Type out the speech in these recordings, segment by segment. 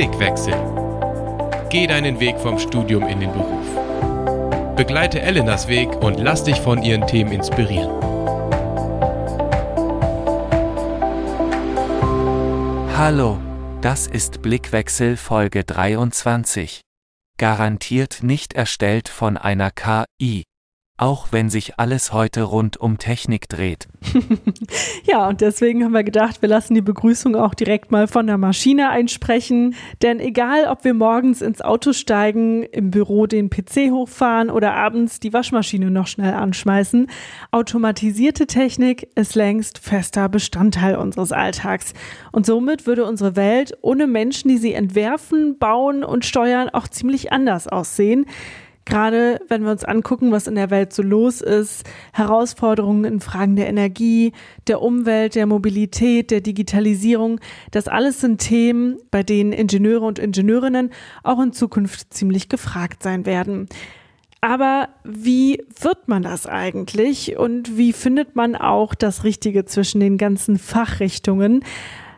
Blickwechsel. Geh deinen Weg vom Studium in den Beruf. Begleite Elenas Weg und lass dich von ihren Themen inspirieren. Hallo, das ist Blickwechsel Folge 23. Garantiert nicht erstellt von einer KI auch wenn sich alles heute rund um Technik dreht. ja, und deswegen haben wir gedacht, wir lassen die Begrüßung auch direkt mal von der Maschine einsprechen. Denn egal, ob wir morgens ins Auto steigen, im Büro den PC hochfahren oder abends die Waschmaschine noch schnell anschmeißen, automatisierte Technik ist längst fester Bestandteil unseres Alltags. Und somit würde unsere Welt ohne Menschen, die sie entwerfen, bauen und steuern, auch ziemlich anders aussehen. Gerade wenn wir uns angucken, was in der Welt so los ist, Herausforderungen in Fragen der Energie, der Umwelt, der Mobilität, der Digitalisierung, das alles sind Themen, bei denen Ingenieure und Ingenieurinnen auch in Zukunft ziemlich gefragt sein werden. Aber wie wird man das eigentlich und wie findet man auch das Richtige zwischen den ganzen Fachrichtungen?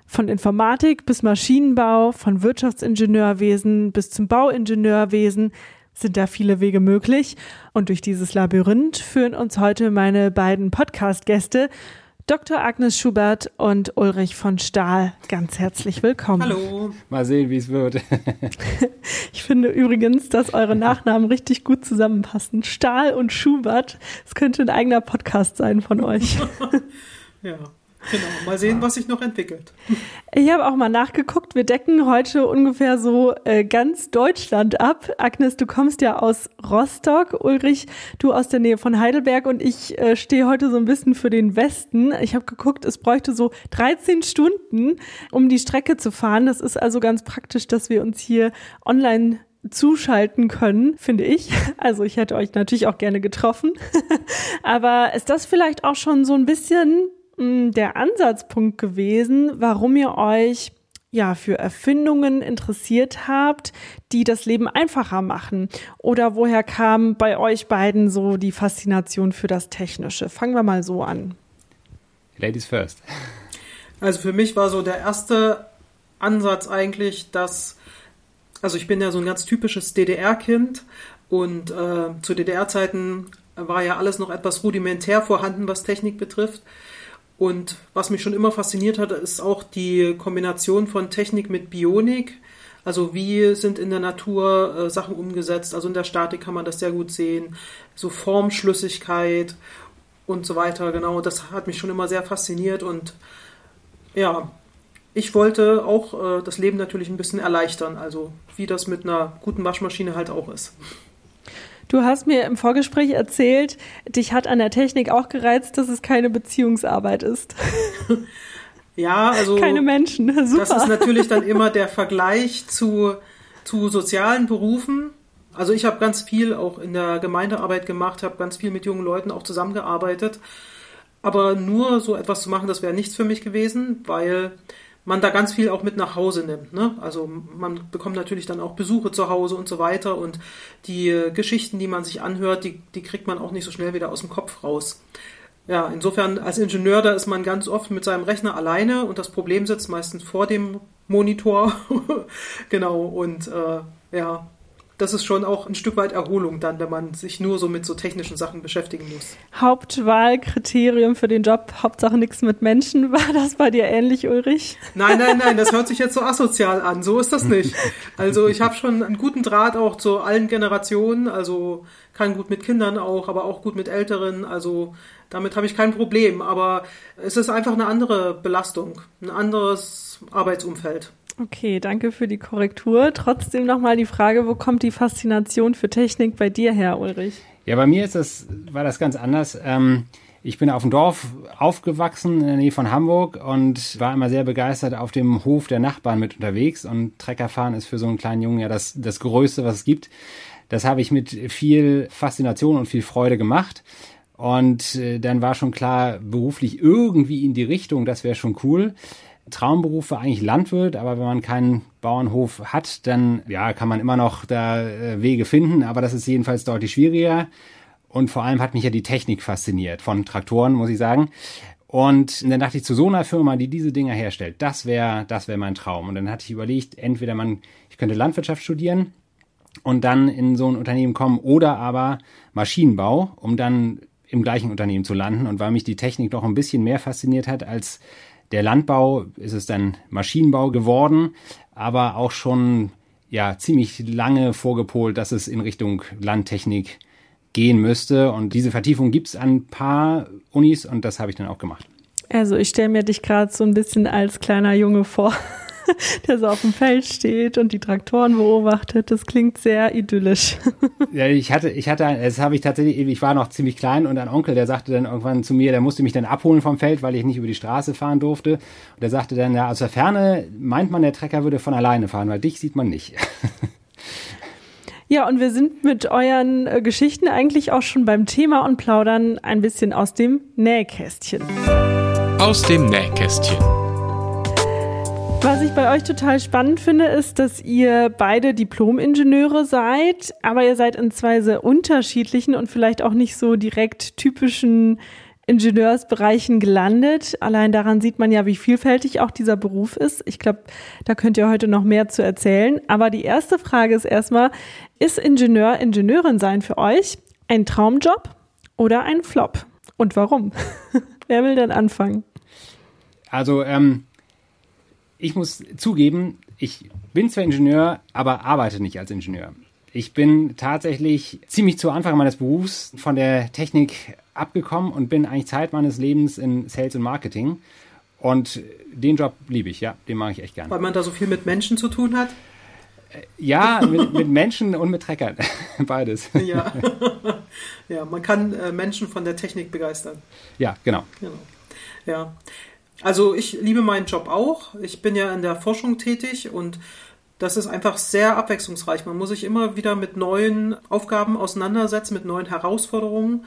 Von Informatik bis Maschinenbau, von Wirtschaftsingenieurwesen bis zum Bauingenieurwesen sind da viele Wege möglich. Und durch dieses Labyrinth führen uns heute meine beiden Podcast-Gäste, Dr. Agnes Schubert und Ulrich von Stahl. Ganz herzlich willkommen. Hallo. Mal sehen, wie es wird. ich finde übrigens, dass eure Nachnamen richtig gut zusammenpassen. Stahl und Schubert. Es könnte ein eigener Podcast sein von euch. ja. Genau, mal sehen, was sich noch entwickelt. Ich habe auch mal nachgeguckt. Wir decken heute ungefähr so äh, ganz Deutschland ab. Agnes, du kommst ja aus Rostock, Ulrich, du aus der Nähe von Heidelberg und ich äh, stehe heute so ein bisschen für den Westen. Ich habe geguckt, es bräuchte so 13 Stunden, um die Strecke zu fahren. Das ist also ganz praktisch, dass wir uns hier online zuschalten können, finde ich. Also ich hätte euch natürlich auch gerne getroffen. Aber ist das vielleicht auch schon so ein bisschen der Ansatzpunkt gewesen, warum ihr euch ja für Erfindungen interessiert habt, die das Leben einfacher machen? Oder woher kam bei euch beiden so die Faszination für das Technische? Fangen wir mal so an. Ladies first. Also für mich war so der erste Ansatz eigentlich, dass, also ich bin ja so ein ganz typisches DDR-Kind und äh, zu DDR-Zeiten war ja alles noch etwas rudimentär vorhanden, was Technik betrifft. Und was mich schon immer fasziniert hat, ist auch die Kombination von Technik mit Bionik. Also wie sind in der Natur äh, Sachen umgesetzt? Also in der Statik kann man das sehr gut sehen. So Formschlüssigkeit und so weiter. Genau, das hat mich schon immer sehr fasziniert. Und ja, ich wollte auch äh, das Leben natürlich ein bisschen erleichtern. Also wie das mit einer guten Waschmaschine halt auch ist. Du hast mir im Vorgespräch erzählt, dich hat an der Technik auch gereizt, dass es keine Beziehungsarbeit ist. Ja, also. Keine Menschen. Super. Das ist natürlich dann immer der Vergleich zu, zu sozialen Berufen. Also ich habe ganz viel auch in der Gemeindearbeit gemacht, habe ganz viel mit jungen Leuten auch zusammengearbeitet. Aber nur so etwas zu machen, das wäre nichts für mich gewesen, weil man da ganz viel auch mit nach Hause nimmt. Ne? Also man bekommt natürlich dann auch Besuche zu Hause und so weiter und die äh, Geschichten, die man sich anhört, die, die kriegt man auch nicht so schnell wieder aus dem Kopf raus. Ja, insofern als Ingenieur, da ist man ganz oft mit seinem Rechner alleine und das Problem sitzt meistens vor dem Monitor. genau, und äh, ja, das ist schon auch ein Stück weit Erholung dann, wenn man sich nur so mit so technischen Sachen beschäftigen muss. Hauptwahlkriterium für den Job, Hauptsache nichts mit Menschen. War das bei dir ähnlich, Ulrich? Nein, nein, nein, das hört sich jetzt so asozial an. So ist das nicht. Also ich habe schon einen guten Draht auch zu allen Generationen, also kann gut mit Kindern auch, aber auch gut mit Älteren. Also damit habe ich kein Problem. Aber es ist einfach eine andere Belastung, ein anderes Arbeitsumfeld. Okay, danke für die Korrektur. Trotzdem nochmal die Frage, wo kommt die Faszination für Technik bei dir her, Ulrich? Ja, bei mir ist das, war das ganz anders. Ähm, ich bin auf dem Dorf aufgewachsen in der Nähe von Hamburg und war immer sehr begeistert auf dem Hof der Nachbarn mit unterwegs. Und Treckerfahren ist für so einen kleinen Jungen ja das, das Größte, was es gibt. Das habe ich mit viel Faszination und viel Freude gemacht. Und äh, dann war schon klar, beruflich irgendwie in die Richtung, das wäre schon cool. Traumberuf war eigentlich Landwirt, aber wenn man keinen Bauernhof hat, dann ja, kann man immer noch da äh, Wege finden, aber das ist jedenfalls deutlich schwieriger. Und vor allem hat mich ja die Technik fasziniert von Traktoren, muss ich sagen. Und dann dachte ich, zu so einer Firma, die diese Dinger herstellt, das wäre das wäre mein Traum. Und dann hatte ich überlegt, entweder man, ich könnte Landwirtschaft studieren und dann in so ein Unternehmen kommen oder aber Maschinenbau, um dann im gleichen Unternehmen zu landen. Und weil mich die Technik noch ein bisschen mehr fasziniert hat als der Landbau, ist es dann Maschinenbau geworden, aber auch schon ja ziemlich lange vorgepolt, dass es in Richtung Landtechnik gehen müsste. Und diese Vertiefung gibt es an ein paar Unis und das habe ich dann auch gemacht. Also ich stelle mir dich gerade so ein bisschen als kleiner Junge vor, der so auf dem Feld steht und die Traktoren beobachtet. Das klingt sehr idyllisch. Ja, ich hatte, ich hatte, das habe ich tatsächlich, ich war noch ziemlich klein und ein Onkel, der sagte dann irgendwann zu mir, der musste mich dann abholen vom Feld, weil ich nicht über die Straße fahren durfte. Und der sagte dann, ja, aus der Ferne meint man, der Trecker würde von alleine fahren, weil dich sieht man nicht. Ja, und wir sind mit euren äh, Geschichten eigentlich auch schon beim Thema und plaudern ein bisschen aus dem Nähkästchen. Aus dem Nähkästchen. Was ich bei euch total spannend finde, ist, dass ihr beide Diplom-Ingenieure seid, aber ihr seid in zwei sehr unterschiedlichen und vielleicht auch nicht so direkt typischen Ingenieursbereichen gelandet. Allein daran sieht man ja, wie vielfältig auch dieser Beruf ist. Ich glaube, da könnt ihr heute noch mehr zu erzählen. Aber die erste Frage ist erstmal, ist Ingenieur, Ingenieurin sein für euch ein Traumjob oder ein Flop? Und warum? Wer will denn anfangen? Also, ähm, ich muss zugeben, ich bin zwar Ingenieur, aber arbeite nicht als Ingenieur. Ich bin tatsächlich ziemlich zu Anfang meines Berufs von der Technik abgekommen und bin eigentlich Zeit meines Lebens in Sales und Marketing. Und den Job liebe ich, ja, den mache ich echt gerne. Weil man da so viel mit Menschen zu tun hat? Äh, ja, mit, mit Menschen und mit Treckern. Beides. Ja. ja, man kann äh, Menschen von der Technik begeistern. Ja, genau. genau. Ja. Also ich liebe meinen Job auch. Ich bin ja in der Forschung tätig und das ist einfach sehr abwechslungsreich. Man muss sich immer wieder mit neuen Aufgaben auseinandersetzen, mit neuen Herausforderungen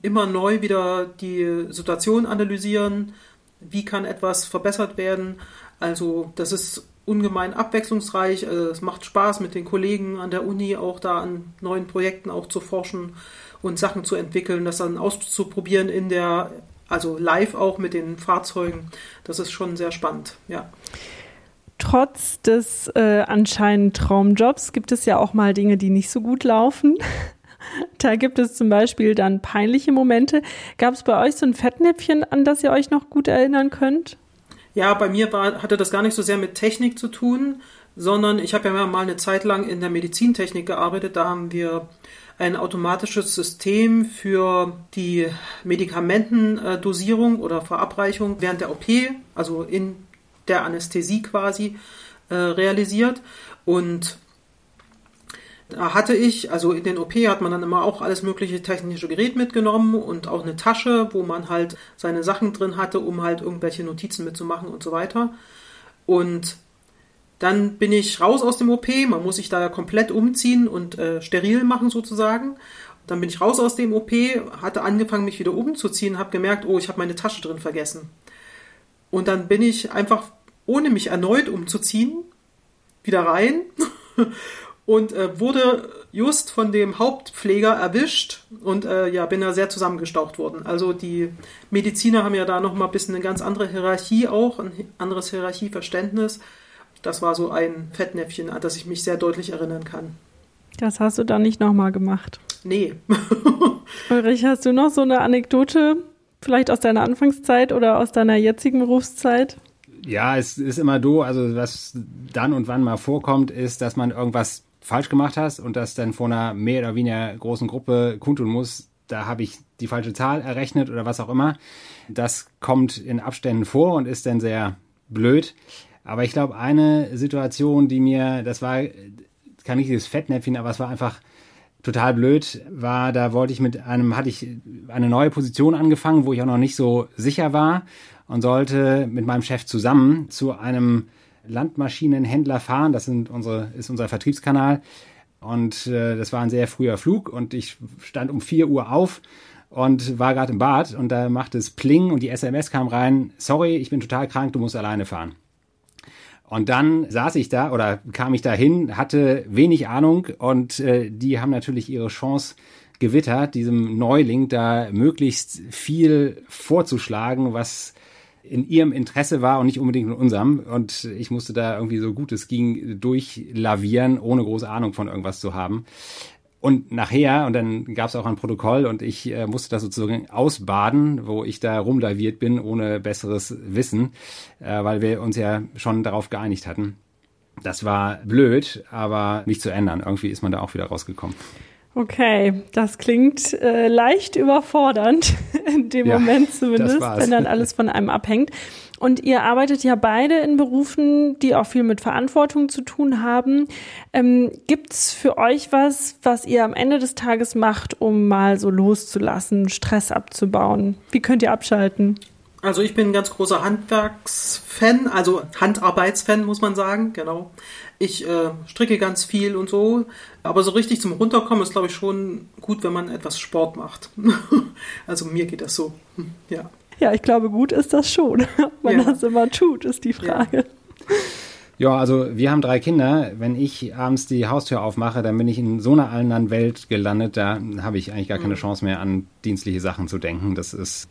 immer neu wieder die Situation analysieren, wie kann etwas verbessert werden. Also das ist ungemein abwechslungsreich. Also es macht Spaß mit den Kollegen an der Uni auch da an neuen Projekten auch zu forschen und Sachen zu entwickeln, das dann auszuprobieren in der, also live auch mit den Fahrzeugen. Das ist schon sehr spannend, ja. Trotz des äh, anscheinend Traumjobs gibt es ja auch mal Dinge, die nicht so gut laufen. Da gibt es zum Beispiel dann peinliche Momente. Gab es bei euch so ein Fettnäpfchen, an das ihr euch noch gut erinnern könnt? Ja, bei mir war, hatte das gar nicht so sehr mit Technik zu tun, sondern ich habe ja mal eine Zeit lang in der Medizintechnik gearbeitet. Da haben wir ein automatisches System für die Medikamentendosierung oder Verabreichung während der OP, also in der Anästhesie quasi, äh, realisiert. Und da hatte ich, also in den OP hat man dann immer auch alles mögliche technische Gerät mitgenommen und auch eine Tasche, wo man halt seine Sachen drin hatte, um halt irgendwelche Notizen mitzumachen und so weiter. Und dann bin ich raus aus dem OP, man muss sich da komplett umziehen und äh, steril machen sozusagen. Dann bin ich raus aus dem OP, hatte angefangen, mich wieder umzuziehen, habe gemerkt, oh, ich habe meine Tasche drin vergessen. Und dann bin ich einfach, ohne mich erneut umzuziehen, wieder rein und äh, wurde just von dem Hauptpfleger erwischt und äh, ja, bin da sehr zusammengestaucht worden. Also die Mediziner haben ja da nochmal ein bisschen eine ganz andere Hierarchie auch, ein anderes Hierarchieverständnis. Das war so ein Fettnäpfchen, an das ich mich sehr deutlich erinnern kann. Das hast du dann nicht nochmal gemacht? Nee. Ulrich, hast du noch so eine Anekdote, vielleicht aus deiner Anfangszeit oder aus deiner jetzigen Berufszeit? Ja, es ist immer do, also was dann und wann mal vorkommt, ist, dass man irgendwas falsch gemacht hast und das dann vor einer mehr oder weniger großen Gruppe kundtun muss, da habe ich die falsche Zahl errechnet oder was auch immer. Das kommt in Abständen vor und ist dann sehr blöd. Aber ich glaube, eine Situation, die mir, das war kein richtiges Fettnäpfchen, aber es war einfach total blöd, war, da wollte ich mit einem, hatte ich eine neue Position angefangen, wo ich auch noch nicht so sicher war und sollte mit meinem Chef zusammen zu einem Landmaschinenhändler fahren. Das sind unsere, ist unser Vertriebskanal. Und äh, das war ein sehr früher Flug und ich stand um 4 Uhr auf und war gerade im Bad und da machte es Pling und die SMS kam rein, sorry, ich bin total krank, du musst alleine fahren. Und dann saß ich da oder kam ich da hin, hatte wenig Ahnung und äh, die haben natürlich ihre Chance gewittert, diesem Neuling da möglichst viel vorzuschlagen, was in ihrem Interesse war und nicht unbedingt in unserem. Und ich musste da irgendwie so gut es ging durchlavieren, ohne große Ahnung von irgendwas zu haben. Und nachher, und dann gab es auch ein Protokoll und ich äh, musste das sozusagen ausbaden, wo ich da rumlaviert bin, ohne besseres Wissen, äh, weil wir uns ja schon darauf geeinigt hatten. Das war blöd, aber nicht zu ändern. Irgendwie ist man da auch wieder rausgekommen. Okay, das klingt äh, leicht überfordernd, in dem ja, Moment zumindest, wenn dann alles von einem abhängt. Und ihr arbeitet ja beide in Berufen, die auch viel mit Verantwortung zu tun haben. Ähm, gibt's für euch was, was ihr am Ende des Tages macht, um mal so loszulassen, Stress abzubauen? Wie könnt ihr abschalten? Also ich bin ein ganz großer Handwerksfan, also Handarbeitsfan muss man sagen, genau. Ich äh, stricke ganz viel und so, aber so richtig zum Runterkommen ist, glaube ich, schon gut, wenn man etwas Sport macht. also mir geht das so, hm, ja. Ja, ich glaube, gut ist das schon. Ob man ja. das immer tut, ist die Frage. Ja. Ja, also wir haben drei Kinder. Wenn ich abends die Haustür aufmache, dann bin ich in so einer anderen Welt gelandet. Da habe ich eigentlich gar keine mhm. Chance mehr an dienstliche Sachen zu denken. Das ist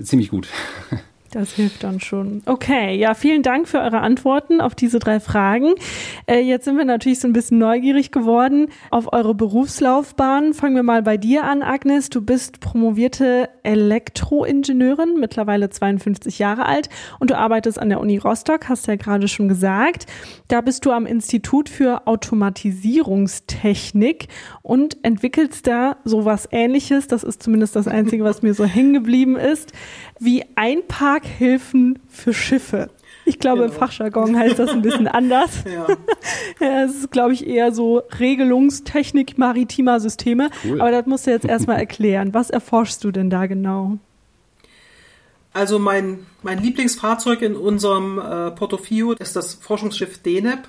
ziemlich gut. Das hilft dann schon. Okay, ja, vielen Dank für eure Antworten auf diese drei Fragen. Äh, jetzt sind wir natürlich so ein bisschen neugierig geworden auf eure Berufslaufbahn. Fangen wir mal bei dir an, Agnes. Du bist promovierte Elektroingenieurin, mittlerweile 52 Jahre alt und du arbeitest an der Uni Rostock, hast ja gerade schon gesagt. Da bist du am Institut für Automatisierungstechnik und entwickelst da sowas ähnliches. Das ist zumindest das Einzige, was mir so hängen geblieben ist wie Einparkhilfen für Schiffe. Ich glaube, genau. im Fachjargon heißt das ein bisschen anders. ja. ja. Es ist, glaube ich, eher so Regelungstechnik maritimer Systeme. Cool. Aber das musst du jetzt erstmal erklären. Was erforschst du denn da genau? Also mein, mein Lieblingsfahrzeug in unserem äh, Portofio ist das Forschungsschiff DENEP.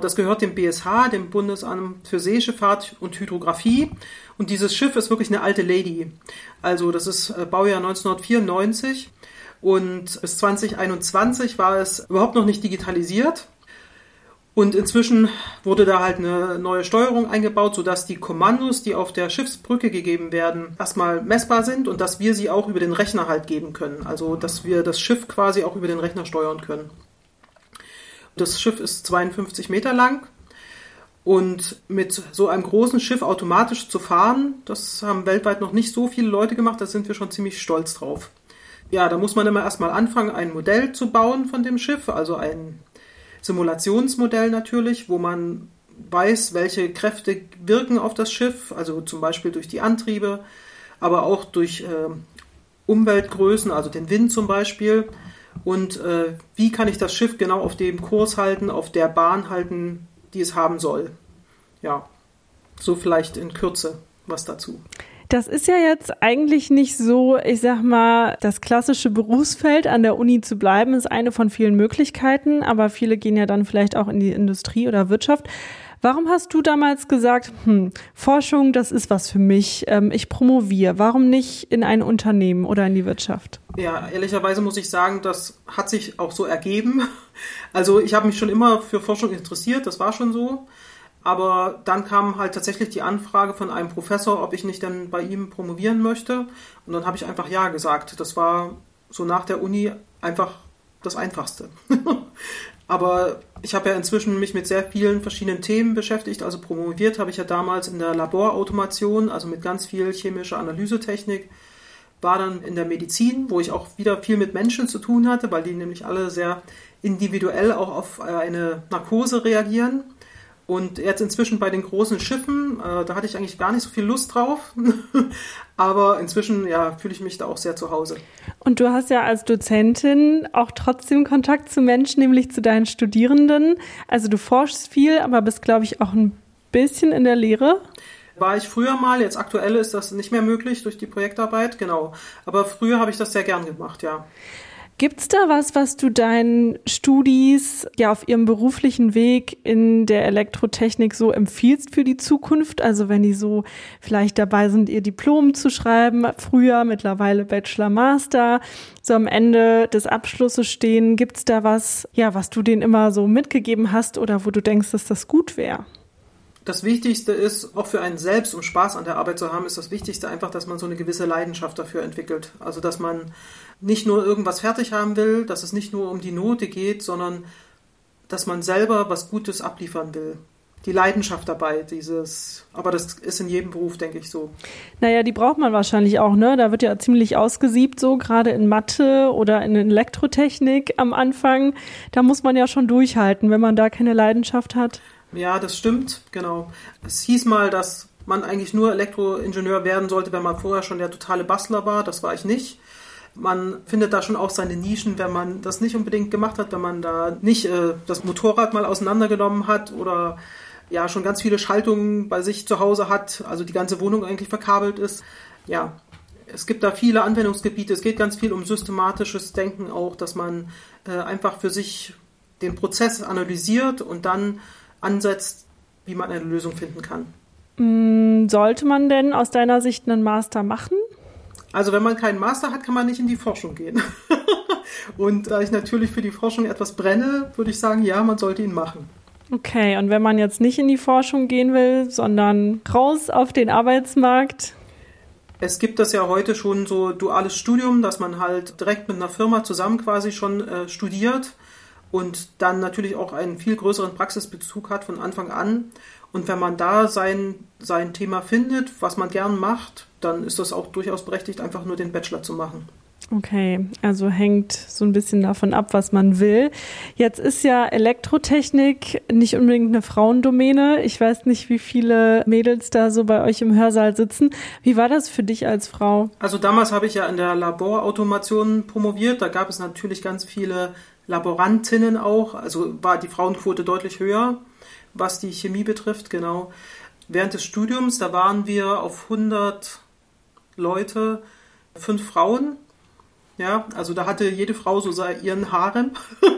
Das gehört dem BSH, dem Bundesamt für Seeschifffahrt und Hydrographie. Und dieses Schiff ist wirklich eine alte Lady. Also das ist äh, Baujahr 1994 und bis 2021 war es überhaupt noch nicht digitalisiert. Und inzwischen wurde da halt eine neue Steuerung eingebaut, sodass die Kommandos, die auf der Schiffsbrücke gegeben werden, erstmal messbar sind und dass wir sie auch über den Rechner halt geben können. Also dass wir das Schiff quasi auch über den Rechner steuern können. Das Schiff ist 52 Meter lang und mit so einem großen Schiff automatisch zu fahren, das haben weltweit noch nicht so viele Leute gemacht, da sind wir schon ziemlich stolz drauf. Ja, da muss man immer erstmal anfangen, ein Modell zu bauen von dem Schiff, also ein Simulationsmodell natürlich, wo man weiß, welche Kräfte wirken auf das Schiff, also zum Beispiel durch die Antriebe, aber auch durch äh, Umweltgrößen, also den Wind zum Beispiel. Und äh, wie kann ich das Schiff genau auf dem Kurs halten, auf der Bahn halten, die es haben soll. Ja, so vielleicht in Kürze was dazu. Das ist ja jetzt eigentlich nicht so, ich sag mal, das klassische Berufsfeld an der Uni zu bleiben, ist eine von vielen Möglichkeiten, aber viele gehen ja dann vielleicht auch in die Industrie oder Wirtschaft. Warum hast du damals gesagt, hm, Forschung, das ist was für mich, ähm, ich promoviere, warum nicht in ein Unternehmen oder in die Wirtschaft? Ja, ehrlicherweise muss ich sagen, das hat sich auch so ergeben. Also ich habe mich schon immer für Forschung interessiert, das war schon so. Aber dann kam halt tatsächlich die Anfrage von einem Professor, ob ich nicht dann bei ihm promovieren möchte. Und dann habe ich einfach Ja gesagt. Das war so nach der Uni einfach das Einfachste. Aber ich habe ja inzwischen mich mit sehr vielen verschiedenen Themen beschäftigt. Also promoviert habe ich ja damals in der Laborautomation, also mit ganz viel chemischer Analysetechnik war dann in der Medizin, wo ich auch wieder viel mit Menschen zu tun hatte, weil die nämlich alle sehr individuell auch auf äh, eine Narkose reagieren. Und jetzt inzwischen bei den großen Schiffen, äh, da hatte ich eigentlich gar nicht so viel Lust drauf. Aber inzwischen ja, fühle ich mich da auch sehr zu Hause. Und du hast ja als Dozentin auch trotzdem Kontakt zu Menschen, nämlich zu deinen Studierenden. Also du forschst viel, aber bist, glaube ich, auch ein bisschen in der Lehre. War ich früher mal, jetzt aktuell ist das nicht mehr möglich durch die Projektarbeit, genau. Aber früher habe ich das sehr gern gemacht, ja. Gibt's da was, was du deinen Studis ja auf ihrem beruflichen Weg in der Elektrotechnik so empfiehlst für die Zukunft? Also wenn die so vielleicht dabei sind, ihr Diplom zu schreiben, früher, mittlerweile Bachelor, Master, so am Ende des Abschlusses stehen, gibt's da was, ja, was du denen immer so mitgegeben hast oder wo du denkst, dass das gut wäre? das Wichtigste ist, auch für einen selbst, um Spaß an der Arbeit zu haben, ist das Wichtigste einfach, dass man so eine gewisse Leidenschaft dafür entwickelt. Also, dass man nicht nur irgendwas fertig haben will, dass es nicht nur um die Note geht, sondern dass man selber was Gutes abliefern will. Die Leidenschaft dabei, dieses, aber das ist in jedem Beruf, denke ich, so. Naja, die braucht man wahrscheinlich auch, ne? Da wird ja ziemlich ausgesiebt, so gerade in Mathe oder in Elektrotechnik am Anfang. Da muss man ja schon durchhalten, wenn man da keine Leidenschaft hat. Ja, das stimmt, genau. Es hieß mal, dass man eigentlich nur Elektroingenieur werden sollte, wenn man vorher schon der totale Bastler war. Das war ich nicht. Man findet da schon auch seine Nischen, wenn man das nicht unbedingt gemacht hat, wenn man da nicht äh, das Motorrad mal auseinandergenommen hat oder ja schon ganz viele Schaltungen bei sich zu Hause hat, also die ganze Wohnung eigentlich verkabelt ist. Ja, es gibt da viele Anwendungsgebiete. Es geht ganz viel um systematisches Denken auch, dass man äh, einfach für sich den Prozess analysiert und dann ansetzt, wie man eine Lösung finden kann. Mm, sollte man denn aus deiner Sicht einen Master machen? Also wenn man keinen Master hat, kann man nicht in die Forschung gehen. und da ich natürlich für die Forschung etwas brenne, würde ich sagen, ja, man sollte ihn machen. Okay, und wenn man jetzt nicht in die Forschung gehen will, sondern raus auf den Arbeitsmarkt? Es gibt das ja heute schon so duales Studium, dass man halt direkt mit einer Firma zusammen quasi schon äh, studiert und dann natürlich auch einen viel größeren Praxisbezug hat von Anfang an. Und wenn man da sein, sein Thema findet, was man gern macht, dann ist das auch durchaus berechtigt, einfach nur den Bachelor zu machen. Okay, also hängt so ein bisschen davon ab, was man will. Jetzt ist ja Elektrotechnik nicht unbedingt eine Frauendomäne. Ich weiß nicht, wie viele Mädels da so bei euch im Hörsaal sitzen. Wie war das für dich als Frau? Also damals habe ich ja in der Laborautomation promoviert. Da gab es natürlich ganz viele Laborantinnen auch. Also war die Frauenquote deutlich höher, was die Chemie betrifft, genau. Während des Studiums, da waren wir auf 100 Leute, fünf Frauen ja, also da hatte jede Frau so ihren Harem,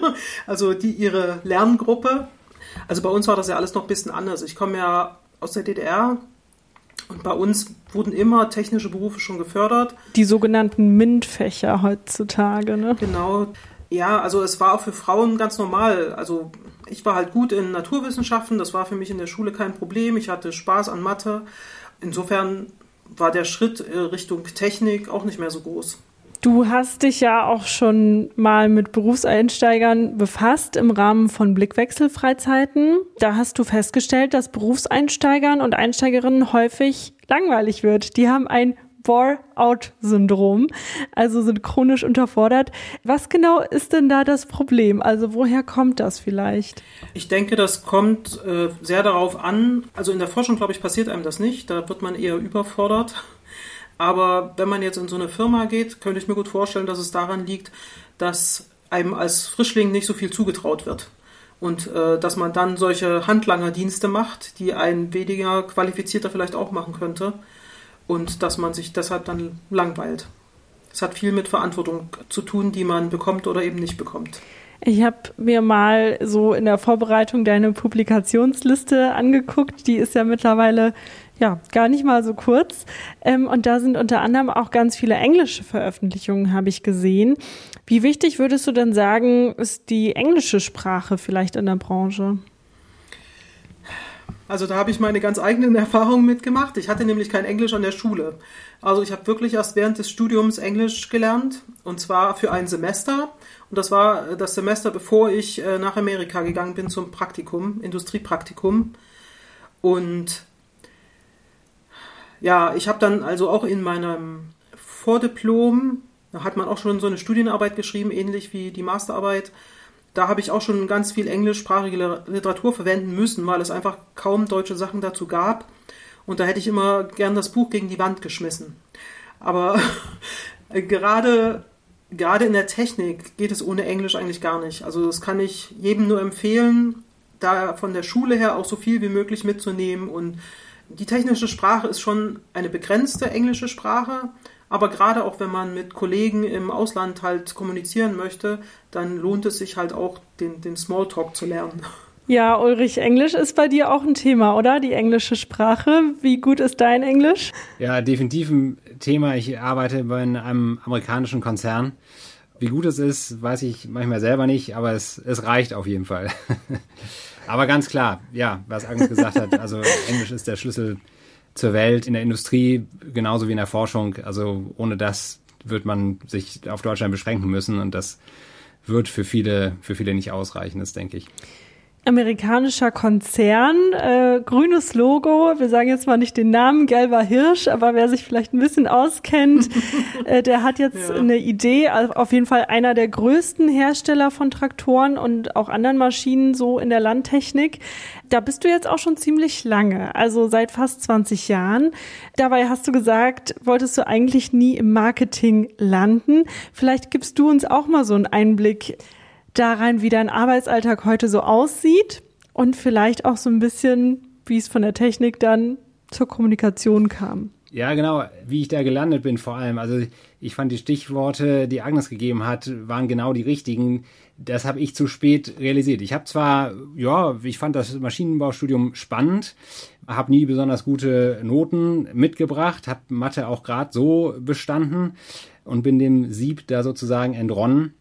also die ihre Lerngruppe. Also bei uns war das ja alles noch ein bisschen anders. Ich komme ja aus der DDR und bei uns wurden immer technische Berufe schon gefördert. Die sogenannten MINT-Fächer heutzutage, ne? Genau. Ja, also es war auch für Frauen ganz normal. Also ich war halt gut in Naturwissenschaften, das war für mich in der Schule kein Problem. Ich hatte Spaß an Mathe. Insofern war der Schritt äh, Richtung Technik auch nicht mehr so groß. Du hast dich ja auch schon mal mit Berufseinsteigern befasst im Rahmen von Blickwechselfreizeiten. Da hast du festgestellt, dass Berufseinsteigern und Einsteigerinnen häufig langweilig wird. Die haben ein Bore-out-Syndrom, also sind chronisch unterfordert. Was genau ist denn da das Problem? Also woher kommt das vielleicht? Ich denke, das kommt äh, sehr darauf an. Also in der Forschung, glaube ich, passiert einem das nicht. Da wird man eher überfordert. Aber wenn man jetzt in so eine Firma geht, könnte ich mir gut vorstellen, dass es daran liegt, dass einem als Frischling nicht so viel zugetraut wird. Und äh, dass man dann solche Handlangerdienste macht, die ein weniger qualifizierter vielleicht auch machen könnte. Und dass man sich deshalb dann langweilt. Es hat viel mit Verantwortung zu tun, die man bekommt oder eben nicht bekommt. Ich habe mir mal so in der Vorbereitung deine Publikationsliste angeguckt. Die ist ja mittlerweile ja, gar nicht mal so kurz. Ähm, und da sind unter anderem auch ganz viele englische Veröffentlichungen, habe ich gesehen. Wie wichtig würdest du denn sagen, ist die englische Sprache vielleicht in der Branche? Also da habe ich meine ganz eigenen Erfahrungen mitgemacht. Ich hatte nämlich kein Englisch an der Schule. Also ich habe wirklich erst während des Studiums Englisch gelernt und zwar für ein Semester. Und das war das Semester, bevor ich äh, nach Amerika gegangen bin zum Praktikum, Industriepraktikum. Und ja, ich habe dann also auch in meinem Vordiplom, da hat man auch schon so eine Studienarbeit geschrieben, ähnlich wie die Masterarbeit. Da habe ich auch schon ganz viel englischsprachige Literatur verwenden müssen, weil es einfach kaum deutsche Sachen dazu gab. Und da hätte ich immer gern das Buch gegen die Wand geschmissen. Aber gerade, gerade in der Technik geht es ohne Englisch eigentlich gar nicht. Also das kann ich jedem nur empfehlen, da von der Schule her auch so viel wie möglich mitzunehmen und die technische Sprache ist schon eine begrenzte englische Sprache, aber gerade auch wenn man mit Kollegen im Ausland halt kommunizieren möchte, dann lohnt es sich halt auch, den, den Smalltalk zu lernen. Ja, Ulrich, Englisch ist bei dir auch ein Thema, oder? Die englische Sprache. Wie gut ist dein Englisch? Ja, definitiv ein Thema. Ich arbeite bei einem amerikanischen Konzern Wie gut es ist, weiß ich manchmal selber nicht, aber es, es reicht auf jeden Fall. aber ganz klar, ja, was Agnes gesagt hat, also Englisch ist der Schlüssel zur Welt in der Industrie genauso wie in der Forschung. Also ohne das wird man sich auf Deutschland beschränken müssen und das wird für viele, für viele nicht ausreichen, das denke ich amerikanischer Konzern, äh, grünes Logo, wir sagen jetzt mal nicht den Namen, gelber Hirsch, aber wer sich vielleicht ein bisschen auskennt, äh, der hat jetzt ja. eine Idee, auf jeden Fall einer der größten Hersteller von Traktoren und auch anderen Maschinen so in der Landtechnik. Da bist du jetzt auch schon ziemlich lange, also seit fast 20 Jahren. Dabei hast du gesagt, wolltest du eigentlich nie im Marketing landen. Vielleicht gibst du uns auch mal so einen Einblick da rein, wie dein Arbeitsalltag heute so aussieht und vielleicht auch so ein bisschen, wie es von der Technik dann zur Kommunikation kam. Ja, genau, wie ich da gelandet bin vor allem. Also ich fand die Stichworte, die Agnes gegeben hat, waren genau die richtigen. Das habe ich zu spät realisiert. Ich habe zwar, ja, ich fand das Maschinenbaustudium spannend, habe nie besonders gute Noten mitgebracht, habe Mathe auch gerade so bestanden und bin dem Sieb da sozusagen entronnen.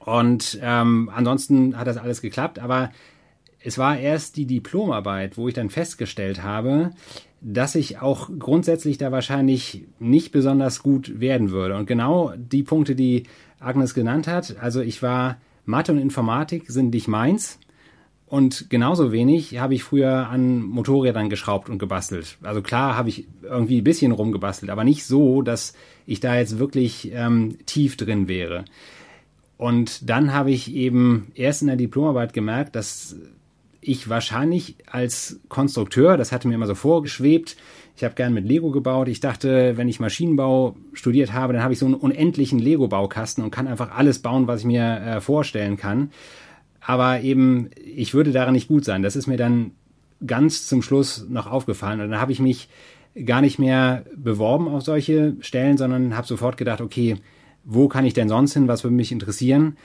Und ähm, ansonsten hat das alles geklappt, aber es war erst die Diplomarbeit, wo ich dann festgestellt habe, dass ich auch grundsätzlich da wahrscheinlich nicht besonders gut werden würde. Und genau die Punkte, die Agnes genannt hat, also ich war Mathe und Informatik sind nicht meins. Und genauso wenig habe ich früher an Motorrädern geschraubt und gebastelt. Also klar habe ich irgendwie ein bisschen rumgebastelt, aber nicht so, dass ich da jetzt wirklich ähm, tief drin wäre. Und dann habe ich eben erst in der Diplomarbeit gemerkt, dass ich wahrscheinlich als Konstrukteur, das hatte mir immer so vorgeschwebt, ich habe gern mit Lego gebaut. Ich dachte, wenn ich Maschinenbau studiert habe, dann habe ich so einen unendlichen Lego-Baukasten und kann einfach alles bauen, was ich mir äh, vorstellen kann. Aber eben, ich würde daran nicht gut sein. Das ist mir dann ganz zum Schluss noch aufgefallen. Und dann habe ich mich gar nicht mehr beworben auf solche Stellen, sondern habe sofort gedacht, okay, wo kann ich denn sonst hin, was würde mich interessieren?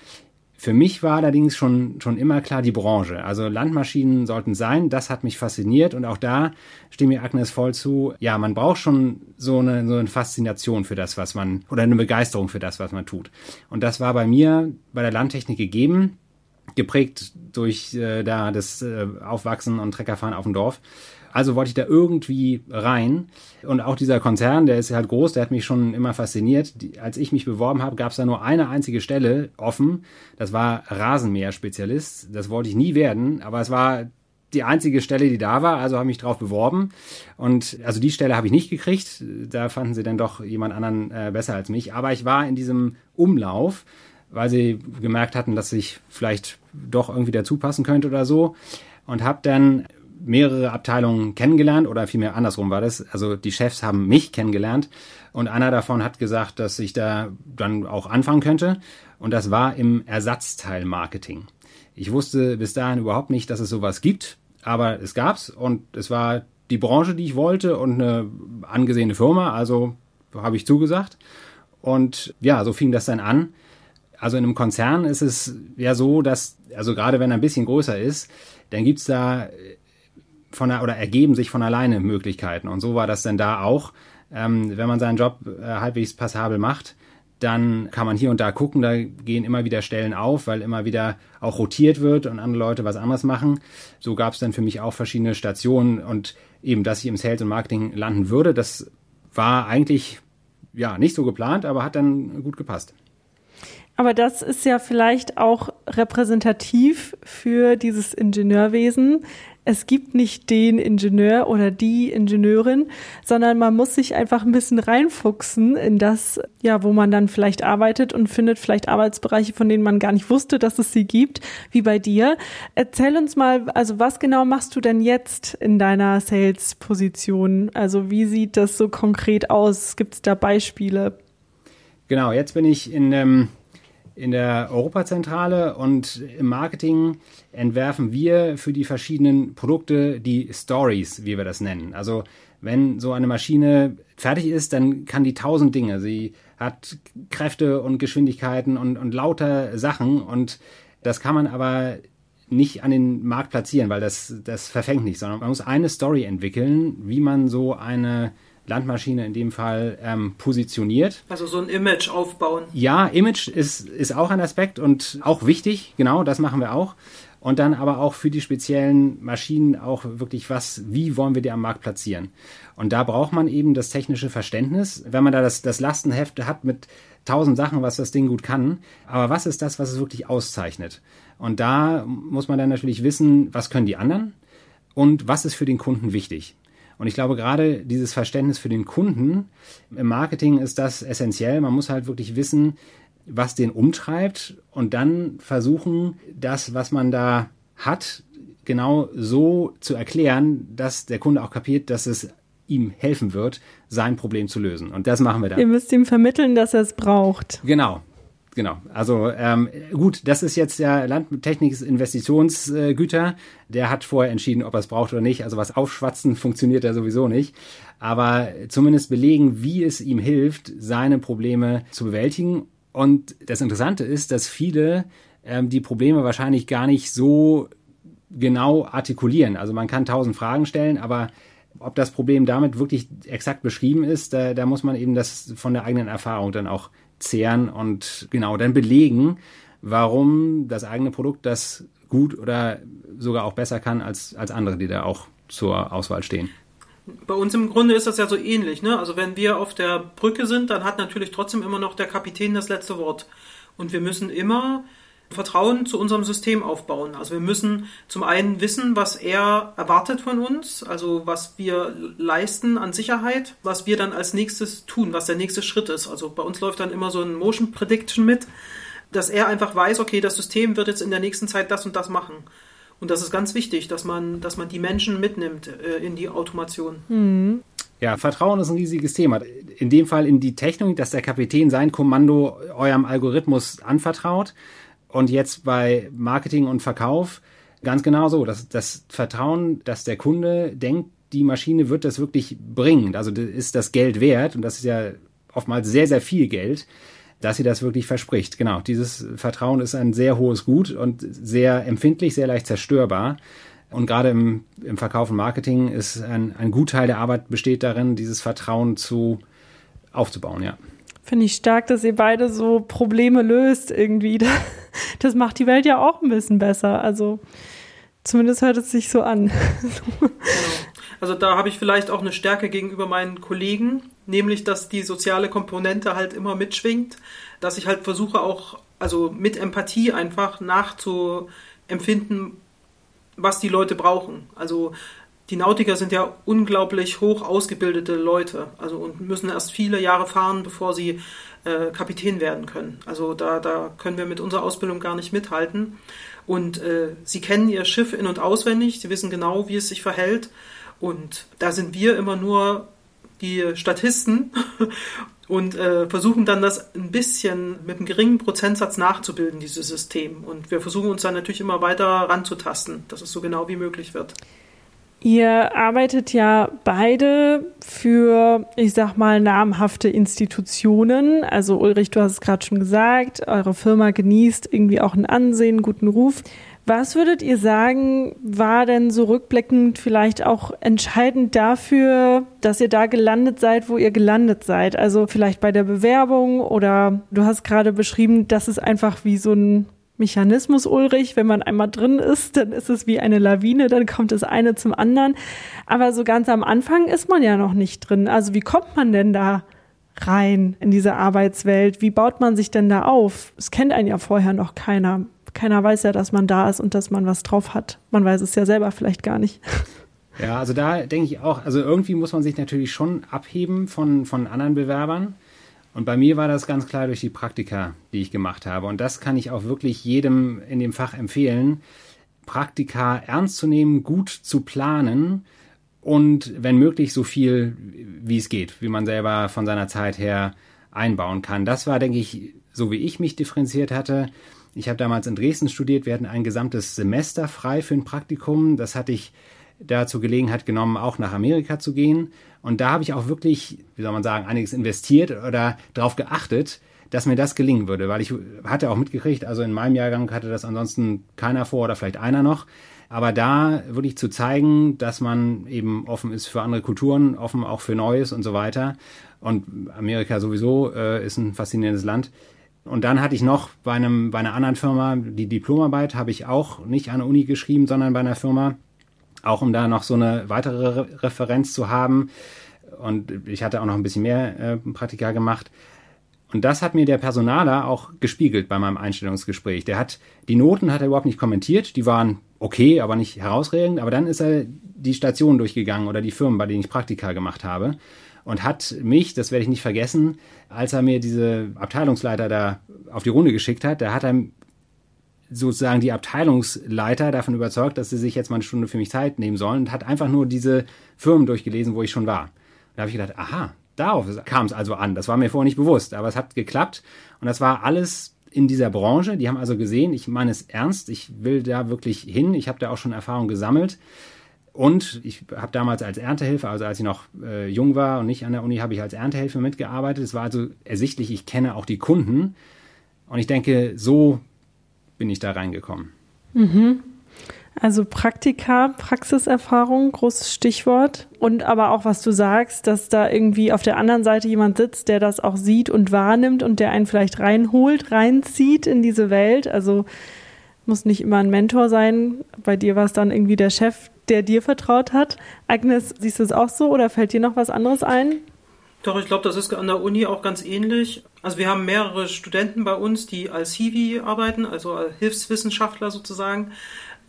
Für mich war allerdings schon, schon immer klar die Branche. Also Landmaschinen sollten sein, das hat mich fasziniert und auch da stimme mir Agnes voll zu. Ja, man braucht schon so eine, so eine Faszination für das, was man, oder eine Begeisterung für das, was man tut. Und das war bei mir bei der Landtechnik gegeben, geprägt durch äh, da das äh, Aufwachsen und Treckerfahren auf dem Dorf. Also wollte ich da irgendwie rein. Und auch dieser Konzern, der ist halt groß, der hat mich schon immer fasziniert. Die, als ich mich beworben habe, gab es da nur eine einzige Stelle offen. Das war Rasenmäher-Spezialist. Das wollte ich nie werden, aber es war die einzige Stelle, die da war, also habe ich mich drauf beworben. Und also die Stelle habe ich nicht gekriegt. Da fanden sie dann doch jemand anderen äh, besser als mich. Aber ich war in diesem Umlauf, weil sie gemerkt hatten, dass ich vielleicht doch irgendwie dazu passen könnte oder so. Und habe dann mehrere Abteilungen kennengelernt oder vielmehr andersrum war das. Also die Chefs haben mich kennengelernt und einer davon hat gesagt, dass ich da dann auch anfangen könnte und das war im Ersatzteilmarketing. Ich wusste bis dahin überhaupt nicht, dass es sowas gibt, aber es gab's und es war die Branche, die ich wollte und eine angesehene Firma, also habe ich zugesagt. Und ja, so fing das dann an. Also in einem Konzern ist es ja so, dass, also gerade wenn er ein bisschen größer ist, dann gibt's da von der, oder ergeben sich von alleine Möglichkeiten. Und so war das denn da auch. Ähm, wenn man seinen Job äh, halbwegs passabel macht, dann kann man hier und da gucken, da gehen immer wieder Stellen auf, weil immer wieder auch rotiert wird und andere Leute was anderes machen. So gab es dann für mich auch verschiedene Stationen und eben, dass ich im Sales und Marketing landen würde, das war eigentlich ja nicht so geplant, aber hat dann gut gepasst. Aber das ist ja vielleicht auch repräsentativ für dieses Ingenieurwesen, es gibt nicht den Ingenieur oder die Ingenieurin, sondern man muss sich einfach ein bisschen reinfuchsen in das, ja, wo man dann vielleicht arbeitet und findet vielleicht Arbeitsbereiche, von denen man gar nicht wusste, dass es sie gibt, wie bei dir. Erzähl uns mal, also was genau machst du denn jetzt in deiner Sales-Position? Also wie sieht das so konkret aus? Gibt es da Beispiele? Genau, jetzt bin ich in ähm, in der Europazentrale und im Marketing entwerfen wir für die verschiedenen Produkte die Stories, wie wir das nennen. Also wenn so eine Maschine fertig ist, dann kann die tausend Dinge. Sie hat Kräfte und Geschwindigkeiten und, und lauter Sachen und das kann man aber nicht an den Markt platzieren, weil das, das verfängt nicht, sondern man muss eine Story entwickeln, wie man so eine Landmaschine in dem Fall ähm, positioniert. Also so ein Image aufbauen. Ja, Image ist, ist auch ein Aspekt und auch wichtig, genau, das machen wir auch. Und dann aber auch für die speziellen Maschinen auch wirklich was, wie wollen wir die am Markt platzieren? Und da braucht man eben das technische Verständnis. Wenn man da das, das Lastenheft hat mit tausend Sachen, was das Ding gut kann, aber was ist das, was es wirklich auszeichnet? Und da muss man dann natürlich wissen, was können die anderen und was ist für den Kunden wichtig. Und ich glaube, gerade dieses Verständnis für den Kunden im Marketing ist das essentiell. Man muss halt wirklich wissen, was den umtreibt und dann versuchen, das, was man da hat, genau so zu erklären, dass der Kunde auch kapiert, dass es ihm helfen wird, sein Problem zu lösen. Und das machen wir dann. Ihr müsst ihm vermitteln, dass er es braucht. Genau, Genau, also ähm, gut, das ist jetzt der Landtechniks Investitionsgüter. Der hat vorher entschieden, ob er es braucht oder nicht. Also was aufschwatzen funktioniert ja sowieso nicht. Aber zumindest belegen, wie es ihm hilft, seine Probleme zu bewältigen. Und das Interessante ist, dass viele ähm, die Probleme wahrscheinlich gar nicht so genau artikulieren. Also man kann tausend Fragen stellen, aber ob das Problem damit wirklich exakt beschrieben ist, da, da muss man eben das von der eigenen Erfahrung dann auch zehren und genau dann belegen, warum das eigene Produkt das gut oder sogar auch besser kann als, als andere, die da auch zur Auswahl stehen. Bei uns im Grunde ist das ja so ähnlich. Ne? Also wenn wir auf der Brücke sind, dann hat natürlich trotzdem immer noch der Kapitän das letzte Wort. Und wir müssen immer Vertrauen zu unserem System aufbauen. Also wir müssen zum einen wissen, was er erwartet von uns, also was wir leisten an Sicherheit, was wir dann als nächstes tun, was der nächste Schritt ist. Also bei uns läuft dann immer so ein Motion Prediction mit, dass er einfach weiß, okay, das System wird jetzt in der nächsten Zeit das und das machen. Und das ist ganz wichtig, dass man, dass man die Menschen mitnimmt äh, in die Automation. Mhm. Ja, Vertrauen ist ein riesiges Thema. In dem Fall in die Technik, dass der Kapitän sein Kommando eurem Algorithmus anvertraut. Und jetzt bei Marketing und Verkauf ganz genau so. Das, das Vertrauen, dass der Kunde denkt, die Maschine wird das wirklich bringen. Also ist das Geld wert, und das ist ja oftmals sehr, sehr viel Geld, dass sie das wirklich verspricht. Genau, dieses Vertrauen ist ein sehr hohes Gut und sehr empfindlich, sehr leicht zerstörbar. Und gerade im, im Verkauf und Marketing ist ein, ein Gutteil der Arbeit besteht darin, dieses Vertrauen zu aufzubauen, ja. Finde ich stark, dass ihr beide so Probleme löst irgendwie. Das macht die Welt ja auch ein bisschen besser. Also zumindest hört es sich so an. Genau. Also da habe ich vielleicht auch eine Stärke gegenüber meinen Kollegen, nämlich dass die soziale Komponente halt immer mitschwingt, dass ich halt versuche auch, also mit Empathie einfach nachzuempfinden, was die Leute brauchen. Also die Nautiker sind ja unglaublich hoch ausgebildete Leute, also und müssen erst viele Jahre fahren, bevor sie äh, Kapitän werden können. Also da, da können wir mit unserer Ausbildung gar nicht mithalten. Und äh, sie kennen ihr Schiff in- und auswendig, sie wissen genau, wie es sich verhält. Und da sind wir immer nur die Statisten und äh, versuchen dann das ein bisschen mit einem geringen Prozentsatz nachzubilden, dieses System. Und wir versuchen uns dann natürlich immer weiter ranzutasten, dass es so genau wie möglich wird. Ihr arbeitet ja beide für, ich sag mal, namhafte Institutionen. Also Ulrich, du hast es gerade schon gesagt, eure Firma genießt irgendwie auch ein Ansehen, guten Ruf. Was würdet ihr sagen, war denn so rückblickend vielleicht auch entscheidend dafür, dass ihr da gelandet seid, wo ihr gelandet seid? Also vielleicht bei der Bewerbung oder du hast gerade beschrieben, dass es einfach wie so ein Mechanismus, Ulrich. Wenn man einmal drin ist, dann ist es wie eine Lawine, dann kommt das eine zum anderen. Aber so ganz am Anfang ist man ja noch nicht drin. Also wie kommt man denn da rein in diese Arbeitswelt? Wie baut man sich denn da auf? Es kennt einen ja vorher noch keiner. Keiner weiß ja, dass man da ist und dass man was drauf hat. Man weiß es ja selber vielleicht gar nicht. Ja, also da denke ich auch, also irgendwie muss man sich natürlich schon abheben von, von anderen Bewerbern. Und bei mir war das ganz klar durch die Praktika, die ich gemacht habe. Und das kann ich auch wirklich jedem in dem Fach empfehlen, Praktika ernst zu nehmen, gut zu planen und wenn möglich so viel wie es geht, wie man selber von seiner Zeit her einbauen kann. Das war, denke ich, so wie ich mich differenziert hatte. Ich habe damals in Dresden studiert. Wir hatten ein gesamtes Semester frei für ein Praktikum. Das hatte ich dazu Gelegenheit genommen, auch nach Amerika zu gehen. Und da habe ich auch wirklich, wie soll man sagen, einiges investiert oder darauf geachtet, dass mir das gelingen würde, weil ich hatte auch mitgekriegt, also in meinem Jahrgang hatte das ansonsten keiner vor oder vielleicht einer noch. Aber da wirklich zu zeigen, dass man eben offen ist für andere Kulturen, offen auch für Neues und so weiter. Und Amerika sowieso äh, ist ein faszinierendes Land. Und dann hatte ich noch bei einem, bei einer anderen Firma, die Diplomarbeit habe ich auch nicht an der Uni geschrieben, sondern bei einer Firma, auch um da noch so eine weitere Re Referenz zu haben. Und ich hatte auch noch ein bisschen mehr äh, Praktika gemacht. Und das hat mir der Personaler auch gespiegelt bei meinem Einstellungsgespräch. Der hat, die Noten hat er überhaupt nicht kommentiert. Die waren okay, aber nicht herausragend. Aber dann ist er die Station durchgegangen oder die Firmen, bei denen ich Praktika gemacht habe. Und hat mich, das werde ich nicht vergessen, als er mir diese Abteilungsleiter da auf die Runde geschickt hat, da hat er sozusagen die Abteilungsleiter davon überzeugt, dass sie sich jetzt mal eine Stunde für mich Zeit nehmen sollen und hat einfach nur diese Firmen durchgelesen, wo ich schon war. Da habe ich gedacht, aha, Darauf kam es also an. Das war mir vorher nicht bewusst, aber es hat geklappt. Und das war alles in dieser Branche. Die haben also gesehen, ich meine es ernst, ich will da wirklich hin. Ich habe da auch schon Erfahrung gesammelt. Und ich habe damals als Erntehilfe, also als ich noch äh, jung war und nicht an der Uni, habe ich als Erntehilfe mitgearbeitet. Es war also ersichtlich, ich kenne auch die Kunden. Und ich denke, so bin ich da reingekommen. Mhm. Also Praktika, Praxiserfahrung, großes Stichwort. Und aber auch, was du sagst, dass da irgendwie auf der anderen Seite jemand sitzt, der das auch sieht und wahrnimmt und der einen vielleicht reinholt, reinzieht in diese Welt. Also muss nicht immer ein Mentor sein. Bei dir war es dann irgendwie der Chef, der dir vertraut hat. Agnes, siehst du es auch so oder fällt dir noch was anderes ein? Doch, ich glaube, das ist an der Uni auch ganz ähnlich. Also wir haben mehrere Studenten bei uns, die als Hiwi arbeiten, also als Hilfswissenschaftler sozusagen.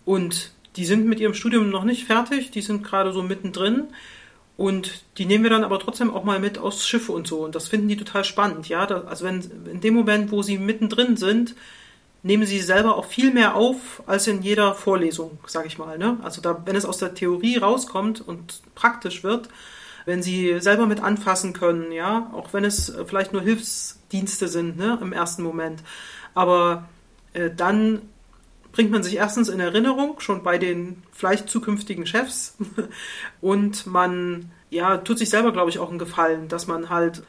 Und die sind mit ihrem Studium noch nicht fertig, die sind gerade so mittendrin. Und die nehmen wir dann aber trotzdem auch mal mit aus Schiffe und so. Und das finden die total spannend, ja. also wenn in dem Moment, wo sie mittendrin sind, nehmen sie selber auch viel mehr auf als in jeder Vorlesung, sage ich mal. Ne? Also da, wenn es aus der Theorie rauskommt und praktisch wird, wenn sie selber mit anfassen können, ja, auch wenn es vielleicht nur Hilfsdienste sind, ne, im ersten Moment. Aber äh, dann bringt man sich erstens in Erinnerung, schon bei den vielleicht zukünftigen Chefs. Und man ja, tut sich selber, glaube ich, auch einen Gefallen, dass man halt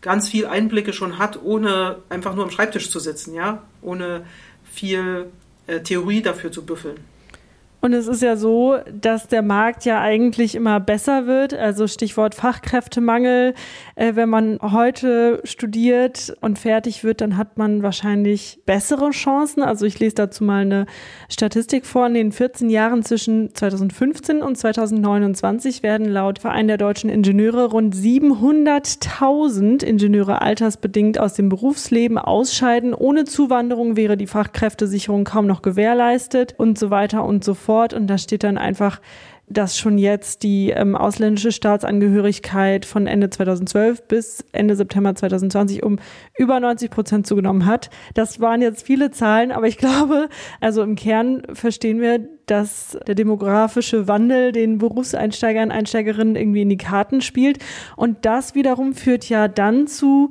ganz viel Einblicke schon hat, ohne einfach nur am Schreibtisch zu sitzen, ja, ohne viel äh, Theorie dafür zu büffeln. Und es ist ja so, dass der Markt ja eigentlich immer besser wird. Also Stichwort Fachkräftemangel. Äh, wenn man heute studiert und fertig wird, dann hat man wahrscheinlich bessere Chancen. Also ich lese dazu mal eine Statistik vor. In den 14 Jahren zwischen 2015 und 2029 werden laut Verein der deutschen Ingenieure rund 700.000 Ingenieure altersbedingt aus dem Berufsleben ausscheiden. Ohne Zuwanderung wäre die Fachkräftesicherung kaum noch gewährleistet und so weiter und so fort fort. Und da steht dann einfach, dass schon jetzt die ähm, ausländische Staatsangehörigkeit von Ende 2012 bis Ende September 2020 um über 90 Prozent zugenommen hat. Das waren jetzt viele Zahlen, aber ich glaube, also im Kern verstehen wir, dass der demografische Wandel den Berufseinsteigern, Einsteigerinnen irgendwie in die Karten spielt. Und das wiederum führt ja dann zu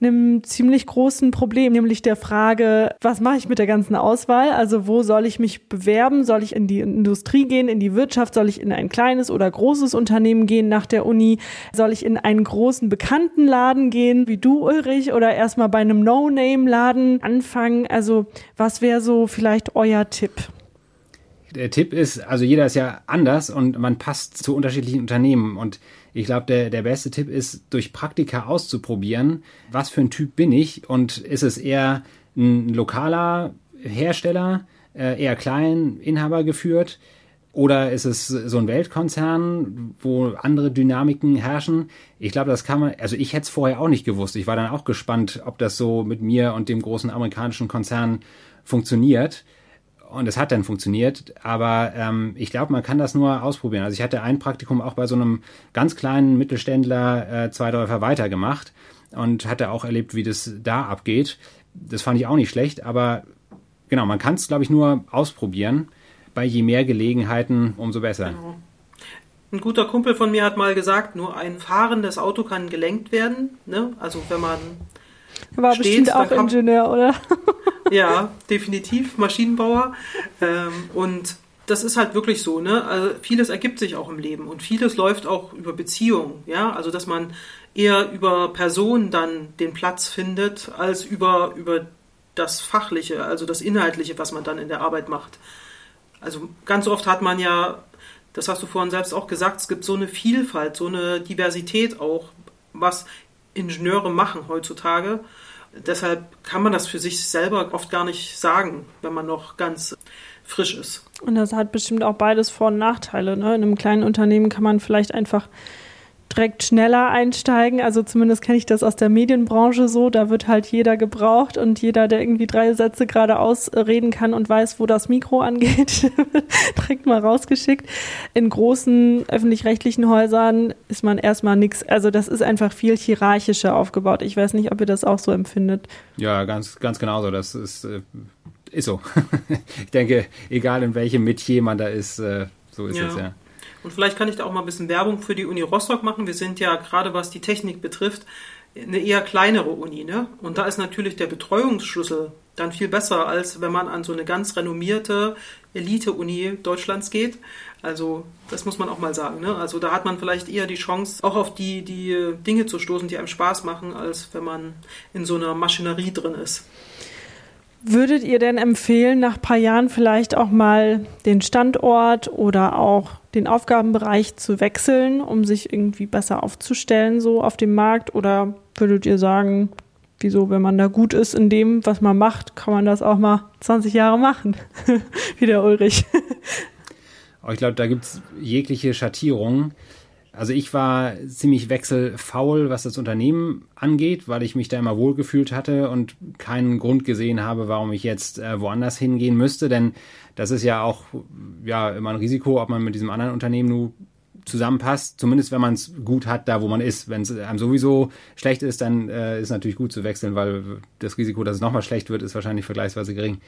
einem ziemlich großen Problem, nämlich der Frage, was mache ich mit der ganzen Auswahl? Also wo soll ich mich bewerben? Soll ich in die Industrie gehen, in die Wirtschaft? Soll ich in ein kleines oder großes Unternehmen gehen nach der Uni? Soll ich in einen großen bekannten Laden gehen, wie du, Ulrich, oder erstmal bei einem No-Name-Laden anfangen? Also was wäre so vielleicht euer Tipp? Der Tipp ist, also jeder ist ja anders und man passt zu unterschiedlichen Unternehmen und ich glaube, der, der beste Tipp ist, durch Praktika auszuprobieren, was für ein Typ bin ich und ist es eher ein lokaler Hersteller, äh, eher klein, Inhaber geführt, oder ist es so ein Weltkonzern, wo andere Dynamiken herrschen? Ich glaube, das kann man, also ich hätte es vorher auch nicht gewusst. Ich war dann auch gespannt, ob das so mit mir und dem großen amerikanischen Konzern funktioniert. Und es hat dann funktioniert, aber ähm, ich glaube, man kann das nur ausprobieren. Also ich hatte ein Praktikum auch bei so einem ganz kleinen Mittelständler äh, zwei Dörfer weiter gemacht und hatte auch erlebt, wie das da abgeht. Das fand ich auch nicht schlecht, aber genau, man kann es, glaube ich, nur ausprobieren. Bei je mehr Gelegenheiten, umso besser. Genau. Ein guter Kumpel von mir hat mal gesagt, nur ein fahrendes Auto kann gelenkt werden. Ne? Also wenn man er war steht, bestimmt auch Ingenieur, oder? ja, definitiv Maschinenbauer. Ähm, und das ist halt wirklich so, ne? Also vieles ergibt sich auch im Leben und vieles läuft auch über Beziehungen, ja? Also dass man eher über Personen dann den Platz findet, als über, über das Fachliche, also das Inhaltliche, was man dann in der Arbeit macht. Also ganz oft hat man ja, das hast du vorhin selbst auch gesagt, es gibt so eine Vielfalt, so eine Diversität auch, was Ingenieure machen heutzutage. Deshalb kann man das für sich selber oft gar nicht sagen, wenn man noch ganz frisch ist. Und das hat bestimmt auch beides Vor- und Nachteile. Ne? In einem kleinen Unternehmen kann man vielleicht einfach direkt schneller einsteigen. Also zumindest kenne ich das aus der Medienbranche so. Da wird halt jeder gebraucht und jeder, der irgendwie drei Sätze geradeaus reden kann und weiß, wo das Mikro angeht, direkt mal rausgeschickt. In großen öffentlich-rechtlichen Häusern ist man erstmal nichts. Also das ist einfach viel hierarchischer aufgebaut. Ich weiß nicht, ob ihr das auch so empfindet. Ja, ganz, ganz genauso. Das ist, äh, ist so. ich denke, egal in welchem Metier man da ist, äh, so ist ja. es ja. Und vielleicht kann ich da auch mal ein bisschen Werbung für die Uni Rostock machen. Wir sind ja gerade was die Technik betrifft eine eher kleinere Uni, ne? Und da ist natürlich der Betreuungsschlüssel dann viel besser, als wenn man an so eine ganz renommierte Elite-Uni Deutschlands geht. Also, das muss man auch mal sagen, ne? Also, da hat man vielleicht eher die Chance, auch auf die, die Dinge zu stoßen, die einem Spaß machen, als wenn man in so einer Maschinerie drin ist. Würdet ihr denn empfehlen, nach ein paar Jahren vielleicht auch mal den Standort oder auch den Aufgabenbereich zu wechseln, um sich irgendwie besser aufzustellen, so auf dem Markt? Oder würdet ihr sagen, wieso, wenn man da gut ist in dem, was man macht, kann man das auch mal 20 Jahre machen? Wie der Ulrich. ich glaube, da gibt es jegliche Schattierungen. Also ich war ziemlich wechselfaul, was das Unternehmen angeht, weil ich mich da immer wohlgefühlt hatte und keinen Grund gesehen habe, warum ich jetzt äh, woanders hingehen müsste. Denn das ist ja auch ja immer ein Risiko, ob man mit diesem anderen Unternehmen nur zusammenpasst, zumindest wenn man es gut hat, da wo man ist. Wenn es einem sowieso schlecht ist, dann äh, ist natürlich gut zu wechseln, weil das Risiko, dass es nochmal schlecht wird, ist wahrscheinlich vergleichsweise gering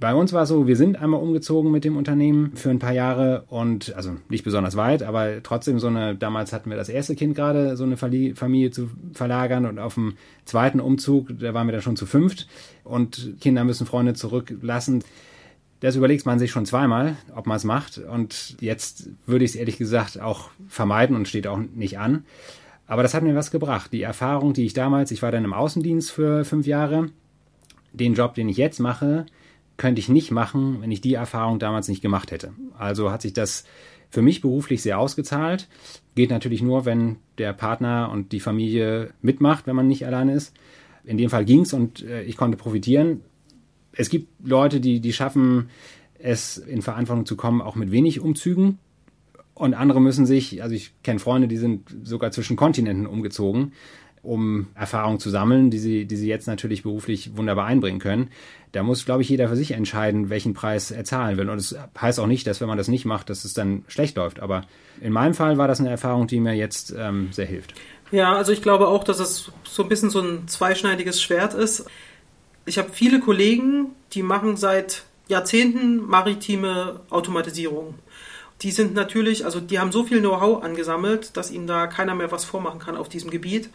bei uns war es so, wir sind einmal umgezogen mit dem Unternehmen für ein paar Jahre und also nicht besonders weit, aber trotzdem so eine, damals hatten wir das erste Kind gerade, so eine Familie zu verlagern und auf dem zweiten Umzug, da waren wir dann schon zu fünft und Kinder müssen Freunde zurücklassen. Das überlegt man sich schon zweimal, ob man es macht und jetzt würde ich es ehrlich gesagt auch vermeiden und steht auch nicht an. Aber das hat mir was gebracht. Die Erfahrung, die ich damals, ich war dann im Außendienst für fünf Jahre, den Job, den ich jetzt mache, könnte ich nicht machen, wenn ich die Erfahrung damals nicht gemacht hätte. Also hat sich das für mich beruflich sehr ausgezahlt. Geht natürlich nur, wenn der Partner und die Familie mitmacht, wenn man nicht alleine ist. In dem Fall ging es und äh, ich konnte profitieren. Es gibt Leute, die, die schaffen es, in Verantwortung zu kommen, auch mit wenig Umzügen. Und andere müssen sich, also ich kenne Freunde, die sind sogar zwischen Kontinenten umgezogen um Erfahrung zu sammeln, die sie, die sie jetzt natürlich beruflich wunderbar einbringen können. Da muss, glaube ich, jeder für sich entscheiden, welchen Preis er zahlen will. Und es das heißt auch nicht, dass wenn man das nicht macht, dass es dann schlecht läuft. Aber in meinem Fall war das eine Erfahrung, die mir jetzt ähm, sehr hilft. Ja, also ich glaube auch, dass es so ein bisschen so ein zweischneidiges Schwert ist. Ich habe viele Kollegen, die machen seit Jahrzehnten maritime Automatisierung. Die sind natürlich, also die haben so viel Know-how angesammelt, dass ihnen da keiner mehr was vormachen kann auf diesem Gebiet.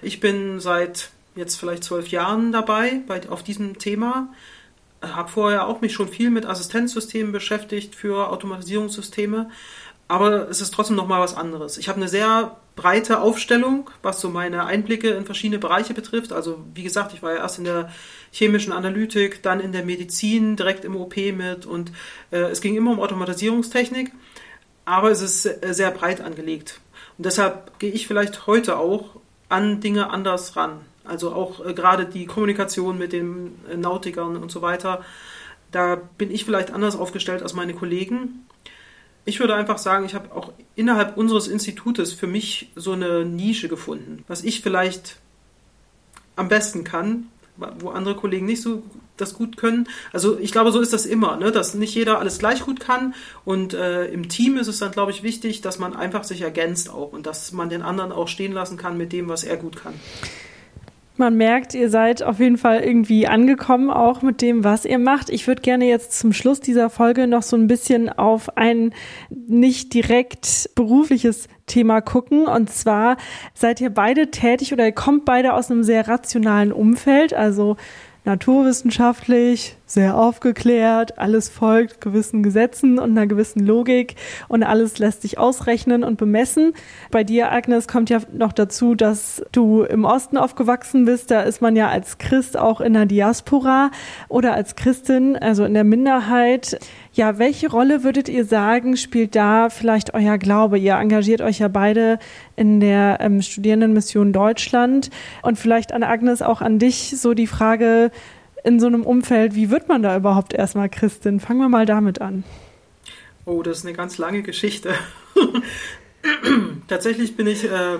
Ich bin seit jetzt vielleicht zwölf Jahren dabei bei, auf diesem Thema. Habe vorher auch mich schon viel mit Assistenzsystemen beschäftigt für Automatisierungssysteme. Aber es ist trotzdem nochmal was anderes. Ich habe eine sehr breite Aufstellung, was so meine Einblicke in verschiedene Bereiche betrifft. Also wie gesagt, ich war ja erst in der chemischen Analytik, dann in der Medizin, direkt im OP mit und äh, es ging immer um Automatisierungstechnik, aber es ist sehr breit angelegt. Und deshalb gehe ich vielleicht heute auch an Dinge anders ran. Also auch äh, gerade die Kommunikation mit den äh, Nautikern und so weiter. Da bin ich vielleicht anders aufgestellt als meine Kollegen. Ich würde einfach sagen, ich habe auch innerhalb unseres Institutes für mich so eine Nische gefunden, was ich vielleicht am besten kann, wo andere Kollegen nicht so das gut können. Also ich glaube, so ist das immer, ne? dass nicht jeder alles gleich gut kann. Und äh, im Team ist es dann, glaube ich, wichtig, dass man einfach sich ergänzt auch und dass man den anderen auch stehen lassen kann mit dem, was er gut kann. Man merkt, ihr seid auf jeden Fall irgendwie angekommen, auch mit dem, was ihr macht. Ich würde gerne jetzt zum Schluss dieser Folge noch so ein bisschen auf ein nicht direkt berufliches Thema gucken. Und zwar seid ihr beide tätig oder ihr kommt beide aus einem sehr rationalen Umfeld, also naturwissenschaftlich, sehr aufgeklärt, alles folgt gewissen Gesetzen und einer gewissen Logik und alles lässt sich ausrechnen und bemessen. Bei dir, Agnes, kommt ja noch dazu, dass du im Osten aufgewachsen bist. Da ist man ja als Christ auch in der Diaspora oder als Christin, also in der Minderheit. Ja, welche Rolle würdet ihr sagen, spielt da vielleicht euer Glaube? Ihr engagiert euch ja beide in der ähm, Studierendenmission Deutschland. Und vielleicht an Agnes auch an dich so die Frage, in so einem Umfeld, wie wird man da überhaupt erstmal Christin? Fangen wir mal damit an. Oh, das ist eine ganz lange Geschichte. Tatsächlich bin ich äh,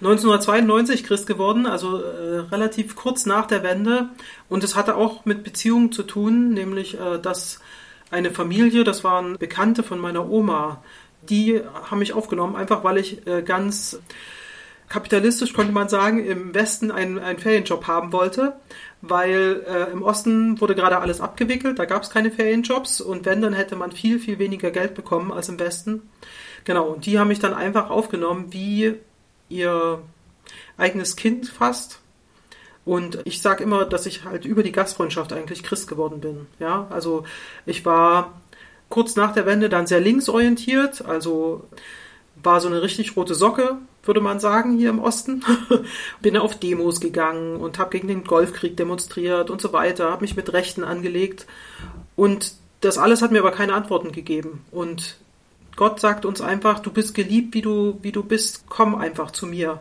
1992 Christ geworden, also äh, relativ kurz nach der Wende. Und es hatte auch mit Beziehungen zu tun, nämlich äh, dass eine Familie, das waren Bekannte von meiner Oma, die haben mich aufgenommen, einfach weil ich äh, ganz kapitalistisch, konnte man sagen, im Westen einen, einen Ferienjob haben wollte weil äh, im Osten wurde gerade alles abgewickelt, da gab es keine Ferienjobs und wenn, dann hätte man viel, viel weniger Geld bekommen als im Westen. Genau, und die haben mich dann einfach aufgenommen wie ihr eigenes Kind fast. Und ich sage immer, dass ich halt über die Gastfreundschaft eigentlich Christ geworden bin. Ja, also ich war kurz nach der Wende dann sehr linksorientiert, also war so eine richtig rote Socke, würde man sagen, hier im Osten. Bin auf Demos gegangen und habe gegen den Golfkrieg demonstriert und so weiter, habe mich mit Rechten angelegt. Und das alles hat mir aber keine Antworten gegeben. Und Gott sagt uns einfach, du bist geliebt, wie du, wie du bist, komm einfach zu mir.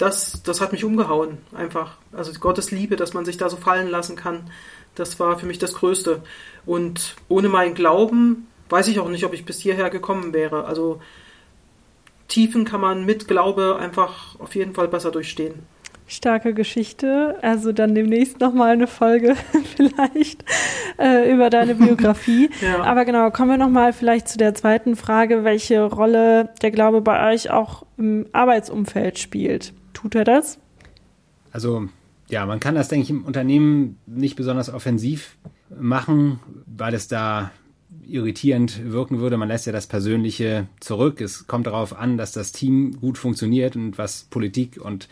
Das, das hat mich umgehauen, einfach. Also Gottes Liebe, dass man sich da so fallen lassen kann, das war für mich das Größte. Und ohne meinen Glauben weiß ich auch nicht, ob ich bis hierher gekommen wäre. Also Tiefen kann man mit Glaube einfach auf jeden Fall besser durchstehen. Starke Geschichte. Also dann demnächst nochmal eine Folge vielleicht äh, über deine Biografie. ja. Aber genau, kommen wir nochmal vielleicht zu der zweiten Frage, welche Rolle der Glaube bei euch auch im Arbeitsumfeld spielt. Tut er das? Also ja, man kann das, denke ich, im Unternehmen nicht besonders offensiv machen, weil es da irritierend wirken würde. Man lässt ja das Persönliche zurück. Es kommt darauf an, dass das Team gut funktioniert und was Politik und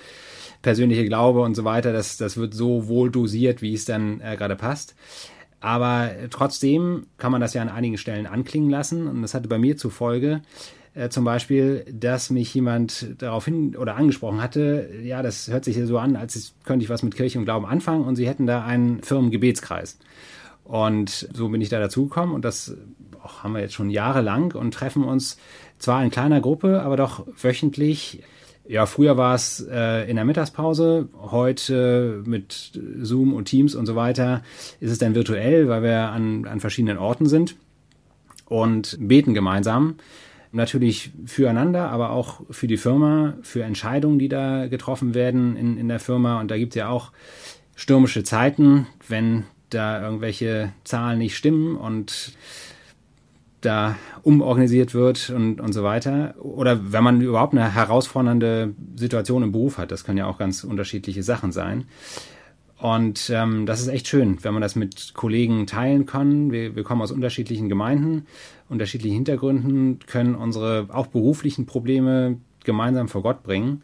persönliche Glaube und so weiter, das, das wird so wohl dosiert, wie es dann äh, gerade passt. Aber trotzdem kann man das ja an einigen Stellen anklingen lassen. Und das hatte bei mir zur Folge, äh, zum Beispiel, dass mich jemand darauf hin oder angesprochen hatte, ja, das hört sich ja so an, als könnte ich was mit Kirche und Glauben anfangen und sie hätten da einen Firmengebetskreis. Und so bin ich da dazugekommen und das auch, haben wir jetzt schon jahrelang und treffen uns zwar in kleiner Gruppe, aber doch wöchentlich. Ja, früher war es äh, in der Mittagspause, heute mit Zoom und Teams und so weiter ist es dann virtuell, weil wir an, an verschiedenen Orten sind und beten gemeinsam. Natürlich füreinander, aber auch für die Firma, für Entscheidungen, die da getroffen werden in, in der Firma. Und da gibt es ja auch stürmische Zeiten, wenn da irgendwelche Zahlen nicht stimmen und da umorganisiert wird und, und so weiter. Oder wenn man überhaupt eine herausfordernde Situation im Beruf hat, das können ja auch ganz unterschiedliche Sachen sein. Und ähm, das ist echt schön, wenn man das mit Kollegen teilen kann. Wir, wir kommen aus unterschiedlichen Gemeinden, unterschiedlichen Hintergründen, können unsere auch beruflichen Probleme gemeinsam vor Gott bringen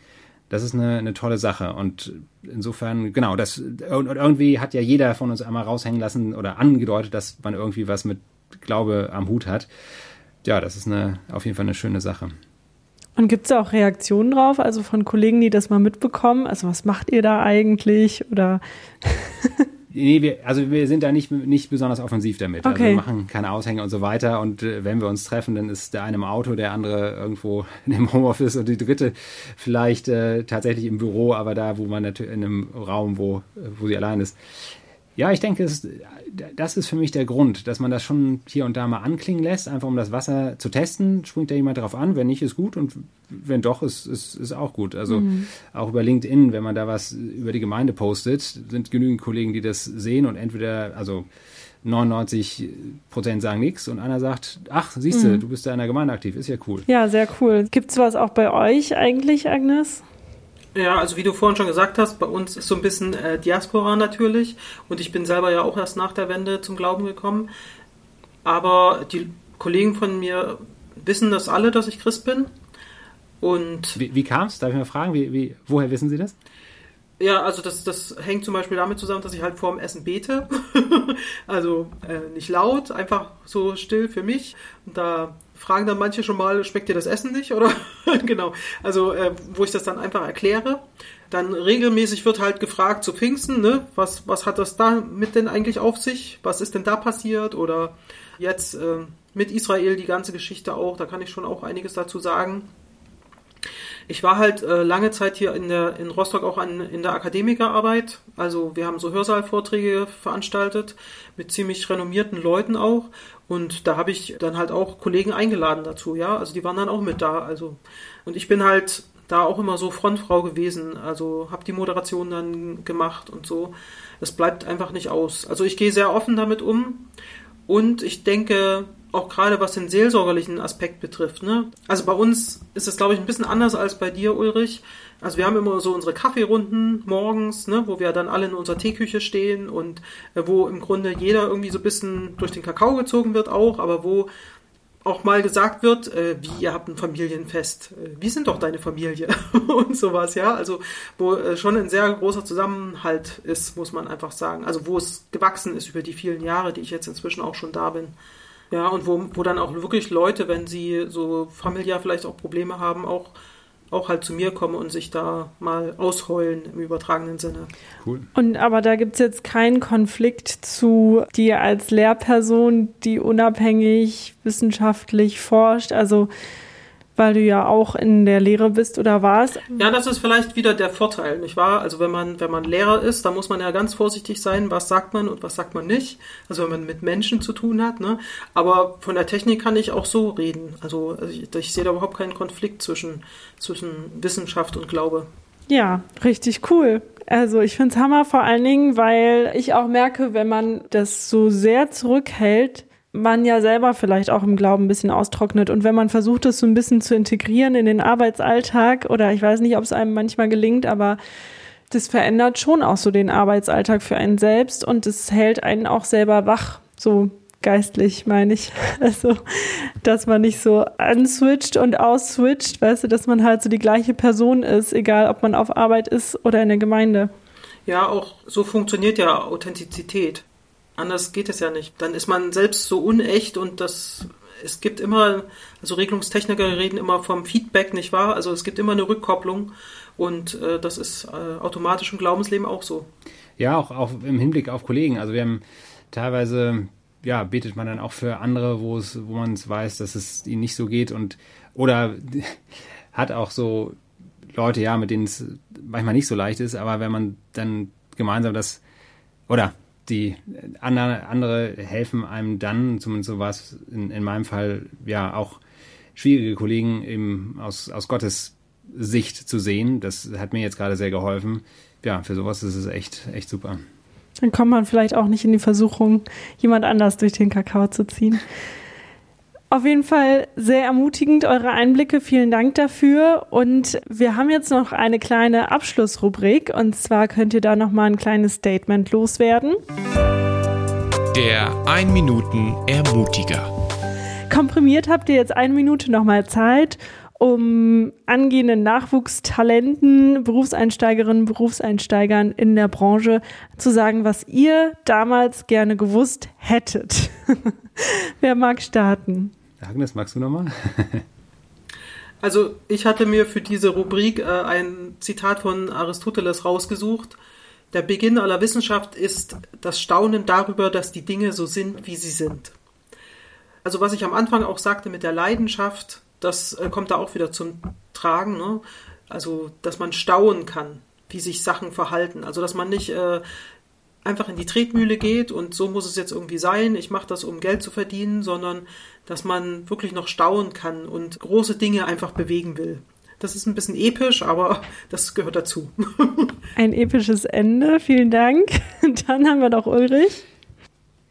das ist eine, eine tolle Sache. Und insofern, genau, das irgendwie hat ja jeder von uns einmal raushängen lassen oder angedeutet, dass man irgendwie was mit Glaube am Hut hat. Ja, das ist eine, auf jeden Fall eine schöne Sache. Und gibt es auch Reaktionen drauf, also von Kollegen, die das mal mitbekommen? Also was macht ihr da eigentlich? Oder Nee, wir, also wir sind da nicht, nicht besonders offensiv damit. Also okay. Also wir machen keine Aushänge und so weiter. Und äh, wenn wir uns treffen, dann ist der eine im Auto, der andere irgendwo im Homeoffice und die dritte vielleicht äh, tatsächlich im Büro, aber da, wo man natürlich in einem Raum, wo, wo sie allein ist. Ja, ich denke, das ist für mich der Grund, dass man das schon hier und da mal anklingen lässt, einfach um das Wasser zu testen. Springt da jemand drauf an? Wenn nicht, ist gut und wenn doch, ist, ist, ist auch gut. Also mhm. auch über LinkedIn, wenn man da was über die Gemeinde postet, sind genügend Kollegen, die das sehen und entweder, also 99 Prozent sagen nichts und einer sagt, ach, siehst du, mhm. du bist da in der Gemeinde aktiv, ist ja cool. Ja, sehr cool. Gibt es was auch bei euch eigentlich, Agnes? Ja, also wie du vorhin schon gesagt hast, bei uns ist so ein bisschen äh, Diaspora natürlich und ich bin selber ja auch erst nach der Wende zum Glauben gekommen. Aber die Kollegen von mir wissen das alle, dass ich Christ bin. Und wie, wie kam es? Darf ich mal fragen, wie, wie, woher wissen Sie das? Ja, also das, das hängt zum Beispiel damit zusammen, dass ich halt vorm Essen bete. also äh, nicht laut, einfach so still für mich. Und da fragen dann manche schon mal, schmeckt dir das Essen nicht? Oder genau. Also, äh, wo ich das dann einfach erkläre. Dann regelmäßig wird halt gefragt zu Pfingsten, ne? Was, was hat das da mit denn eigentlich auf sich? Was ist denn da passiert? Oder jetzt äh, mit Israel die ganze Geschichte auch, da kann ich schon auch einiges dazu sagen. Ich war halt äh, lange Zeit hier in, der, in Rostock auch an, in der Akademikerarbeit. Also wir haben so Hörsaalvorträge veranstaltet mit ziemlich renommierten Leuten auch. Und da habe ich dann halt auch Kollegen eingeladen dazu, ja. Also die waren dann auch mit da. Also und ich bin halt da auch immer so Frontfrau gewesen. Also habe die Moderation dann gemacht und so. Das bleibt einfach nicht aus. Also ich gehe sehr offen damit um. Und ich denke, auch gerade was den seelsorgerlichen Aspekt betrifft. Ne? Also bei uns ist es, glaube ich, ein bisschen anders als bei dir, Ulrich. Also wir haben immer so unsere Kaffeerunden morgens, ne, wo wir dann alle in unserer Teeküche stehen und äh, wo im Grunde jeder irgendwie so ein bisschen durch den Kakao gezogen wird auch, aber wo auch mal gesagt wird, äh, wie ihr habt ein Familienfest, äh, wie sind doch deine Familie und sowas, ja. Also wo äh, schon ein sehr großer Zusammenhalt ist, muss man einfach sagen. Also wo es gewachsen ist über die vielen Jahre, die ich jetzt inzwischen auch schon da bin. Ja, und wo, wo dann auch wirklich Leute, wenn sie so familiär vielleicht auch Probleme haben, auch, auch halt zu mir kommen und sich da mal ausheulen im übertragenen Sinne. Cool. Und aber da gibt es jetzt keinen Konflikt zu dir als Lehrperson, die unabhängig wissenschaftlich forscht. Also weil du ja auch in der Lehre bist oder warst. Ja, das ist vielleicht wieder der Vorteil, nicht wahr? Also wenn man, wenn man Lehrer ist, da muss man ja ganz vorsichtig sein, was sagt man und was sagt man nicht. Also wenn man mit Menschen zu tun hat, ne? Aber von der Technik kann ich auch so reden. Also ich, ich sehe da überhaupt keinen Konflikt zwischen, zwischen Wissenschaft und Glaube. Ja, richtig cool. Also ich finde es Hammer vor allen Dingen, weil ich auch merke, wenn man das so sehr zurückhält, man ja selber vielleicht auch im Glauben ein bisschen austrocknet. Und wenn man versucht, das so ein bisschen zu integrieren in den Arbeitsalltag, oder ich weiß nicht, ob es einem manchmal gelingt, aber das verändert schon auch so den Arbeitsalltag für einen selbst und es hält einen auch selber wach, so geistlich meine ich. Also, dass man nicht so answitcht und ausswitcht, weißt du, dass man halt so die gleiche Person ist, egal ob man auf Arbeit ist oder in der Gemeinde. Ja, auch so funktioniert ja Authentizität. Anders geht es ja nicht. Dann ist man selbst so unecht und das es gibt immer, also Regelungstechniker reden immer vom Feedback, nicht wahr? Also es gibt immer eine Rückkopplung und äh, das ist äh, automatisch im Glaubensleben auch so. Ja, auch, auch im Hinblick auf Kollegen. Also wir haben teilweise, ja, betet man dann auch für andere, wo es, wo man es weiß, dass es ihnen nicht so geht und oder hat auch so Leute, ja, mit denen es manchmal nicht so leicht ist, aber wenn man dann gemeinsam das oder die andere, andere helfen einem dann, zumindest so war es in, in meinem Fall, ja auch schwierige Kollegen eben aus, aus Gottes Sicht zu sehen. Das hat mir jetzt gerade sehr geholfen. Ja, für sowas ist es echt, echt super. Dann kommt man vielleicht auch nicht in die Versuchung, jemand anders durch den Kakao zu ziehen. Auf jeden Fall sehr ermutigend, eure Einblicke. Vielen Dank dafür. Und wir haben jetzt noch eine kleine Abschlussrubrik. Und zwar könnt ihr da nochmal ein kleines Statement loswerden. Der 1 Minuten Ermutiger. Komprimiert habt ihr jetzt eine Minute nochmal Zeit, um angehenden Nachwuchstalenten, Berufseinsteigerinnen, Berufseinsteigern in der Branche zu sagen, was ihr damals gerne gewusst hättet. Wer mag starten? Agnes, magst du nochmal? also ich hatte mir für diese Rubrik äh, ein Zitat von Aristoteles rausgesucht. Der Beginn aller Wissenschaft ist das Staunen darüber, dass die Dinge so sind, wie sie sind. Also was ich am Anfang auch sagte mit der Leidenschaft, das äh, kommt da auch wieder zum Tragen. Ne? Also dass man staunen kann, wie sich Sachen verhalten. Also dass man nicht äh, einfach in die Tretmühle geht und so muss es jetzt irgendwie sein, ich mache das, um Geld zu verdienen, sondern dass man wirklich noch staunen kann und große Dinge einfach bewegen will. Das ist ein bisschen episch, aber das gehört dazu. Ein episches Ende, vielen Dank. Dann haben wir noch Ulrich.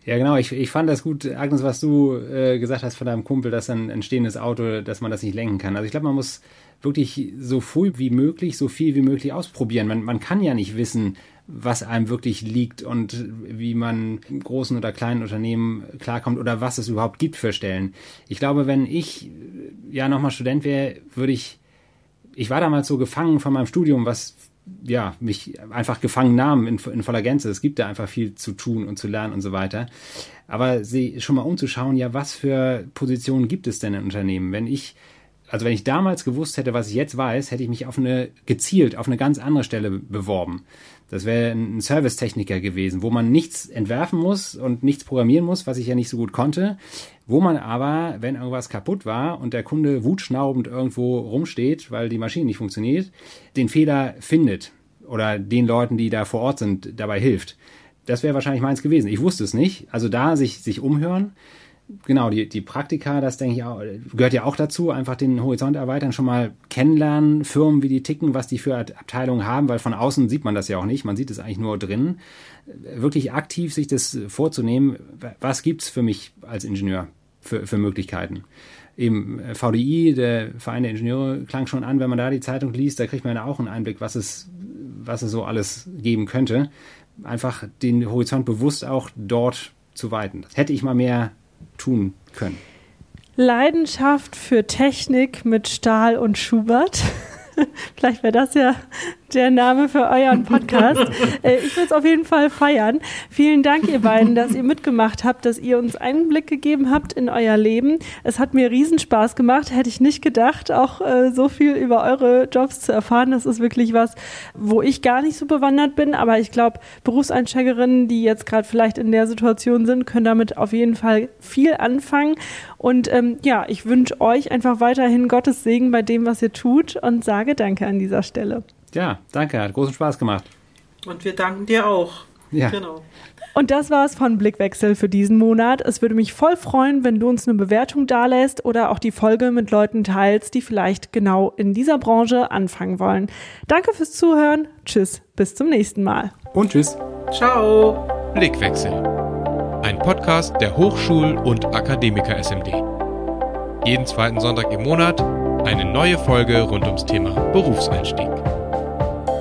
Ja, genau. Ich, ich fand das gut, Agnes, was du äh, gesagt hast von deinem Kumpel, dass ein, ein stehendes Auto, dass man das nicht lenken kann. Also ich glaube, man muss wirklich so früh wie möglich, so viel wie möglich ausprobieren. Man, man kann ja nicht wissen, was einem wirklich liegt und wie man im großen oder kleinen Unternehmen klarkommt oder was es überhaupt gibt für Stellen. Ich glaube, wenn ich ja nochmal Student wäre, würde ich, ich war damals so gefangen von meinem Studium, was ja, mich einfach gefangen nahm in, in voller Gänze. Es gibt da einfach viel zu tun und zu lernen und so weiter. Aber sie schon mal umzuschauen, ja, was für Positionen gibt es denn in Unternehmen? Wenn ich also wenn ich damals gewusst hätte, was ich jetzt weiß, hätte ich mich auf eine gezielt auf eine ganz andere Stelle beworben. Das wäre ein Servicetechniker gewesen, wo man nichts entwerfen muss und nichts programmieren muss, was ich ja nicht so gut konnte, wo man aber, wenn irgendwas kaputt war und der Kunde wutschnaubend irgendwo rumsteht, weil die Maschine nicht funktioniert, den Fehler findet oder den Leuten, die da vor Ort sind, dabei hilft. Das wäre wahrscheinlich meins gewesen. Ich wusste es nicht. Also da sich, sich umhören genau, die, die Praktika, das denke ich auch, gehört ja auch dazu, einfach den Horizont erweitern, schon mal kennenlernen, Firmen, wie die ticken, was die für Abteilungen haben, weil von außen sieht man das ja auch nicht, man sieht es eigentlich nur drin. Wirklich aktiv sich das vorzunehmen, was gibt's für mich als Ingenieur für, für Möglichkeiten? Eben äh, VDI, der Verein der Ingenieure, klang schon an, wenn man da die Zeitung liest, da kriegt man ja auch einen Einblick, was es, was es so alles geben könnte. Einfach den Horizont bewusst auch dort zu weiten. Das hätte ich mal mehr tun können. Leidenschaft für Technik mit Stahl und Schubert. Vielleicht wäre das ja der Name für euren Podcast. Äh, ich würde es auf jeden Fall feiern. Vielen Dank, ihr beiden, dass ihr mitgemacht habt, dass ihr uns Einblick gegeben habt in euer Leben. Es hat mir Riesenspaß gemacht. Hätte ich nicht gedacht, auch äh, so viel über eure Jobs zu erfahren. Das ist wirklich was, wo ich gar nicht so bewandert bin. Aber ich glaube, Berufseinsteigerinnen, die jetzt gerade vielleicht in der Situation sind, können damit auf jeden Fall viel anfangen. Und ähm, ja, ich wünsche euch einfach weiterhin Gottes Segen bei dem, was ihr tut und sage Danke an dieser Stelle. Ja, danke, hat großen Spaß gemacht. Und wir danken dir auch. Ja. Genau. Und das war's von Blickwechsel für diesen Monat. Es würde mich voll freuen, wenn du uns eine Bewertung dalässt oder auch die Folge mit Leuten teilst, die vielleicht genau in dieser Branche anfangen wollen. Danke fürs Zuhören. Tschüss, bis zum nächsten Mal. Und tschüss. Ciao. Blickwechsel. Ein Podcast der Hochschul- und Akademiker SMD. Jeden zweiten Sonntag im Monat eine neue Folge rund ums Thema Berufseinstieg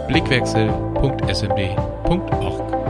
blickwechsel.smd.org.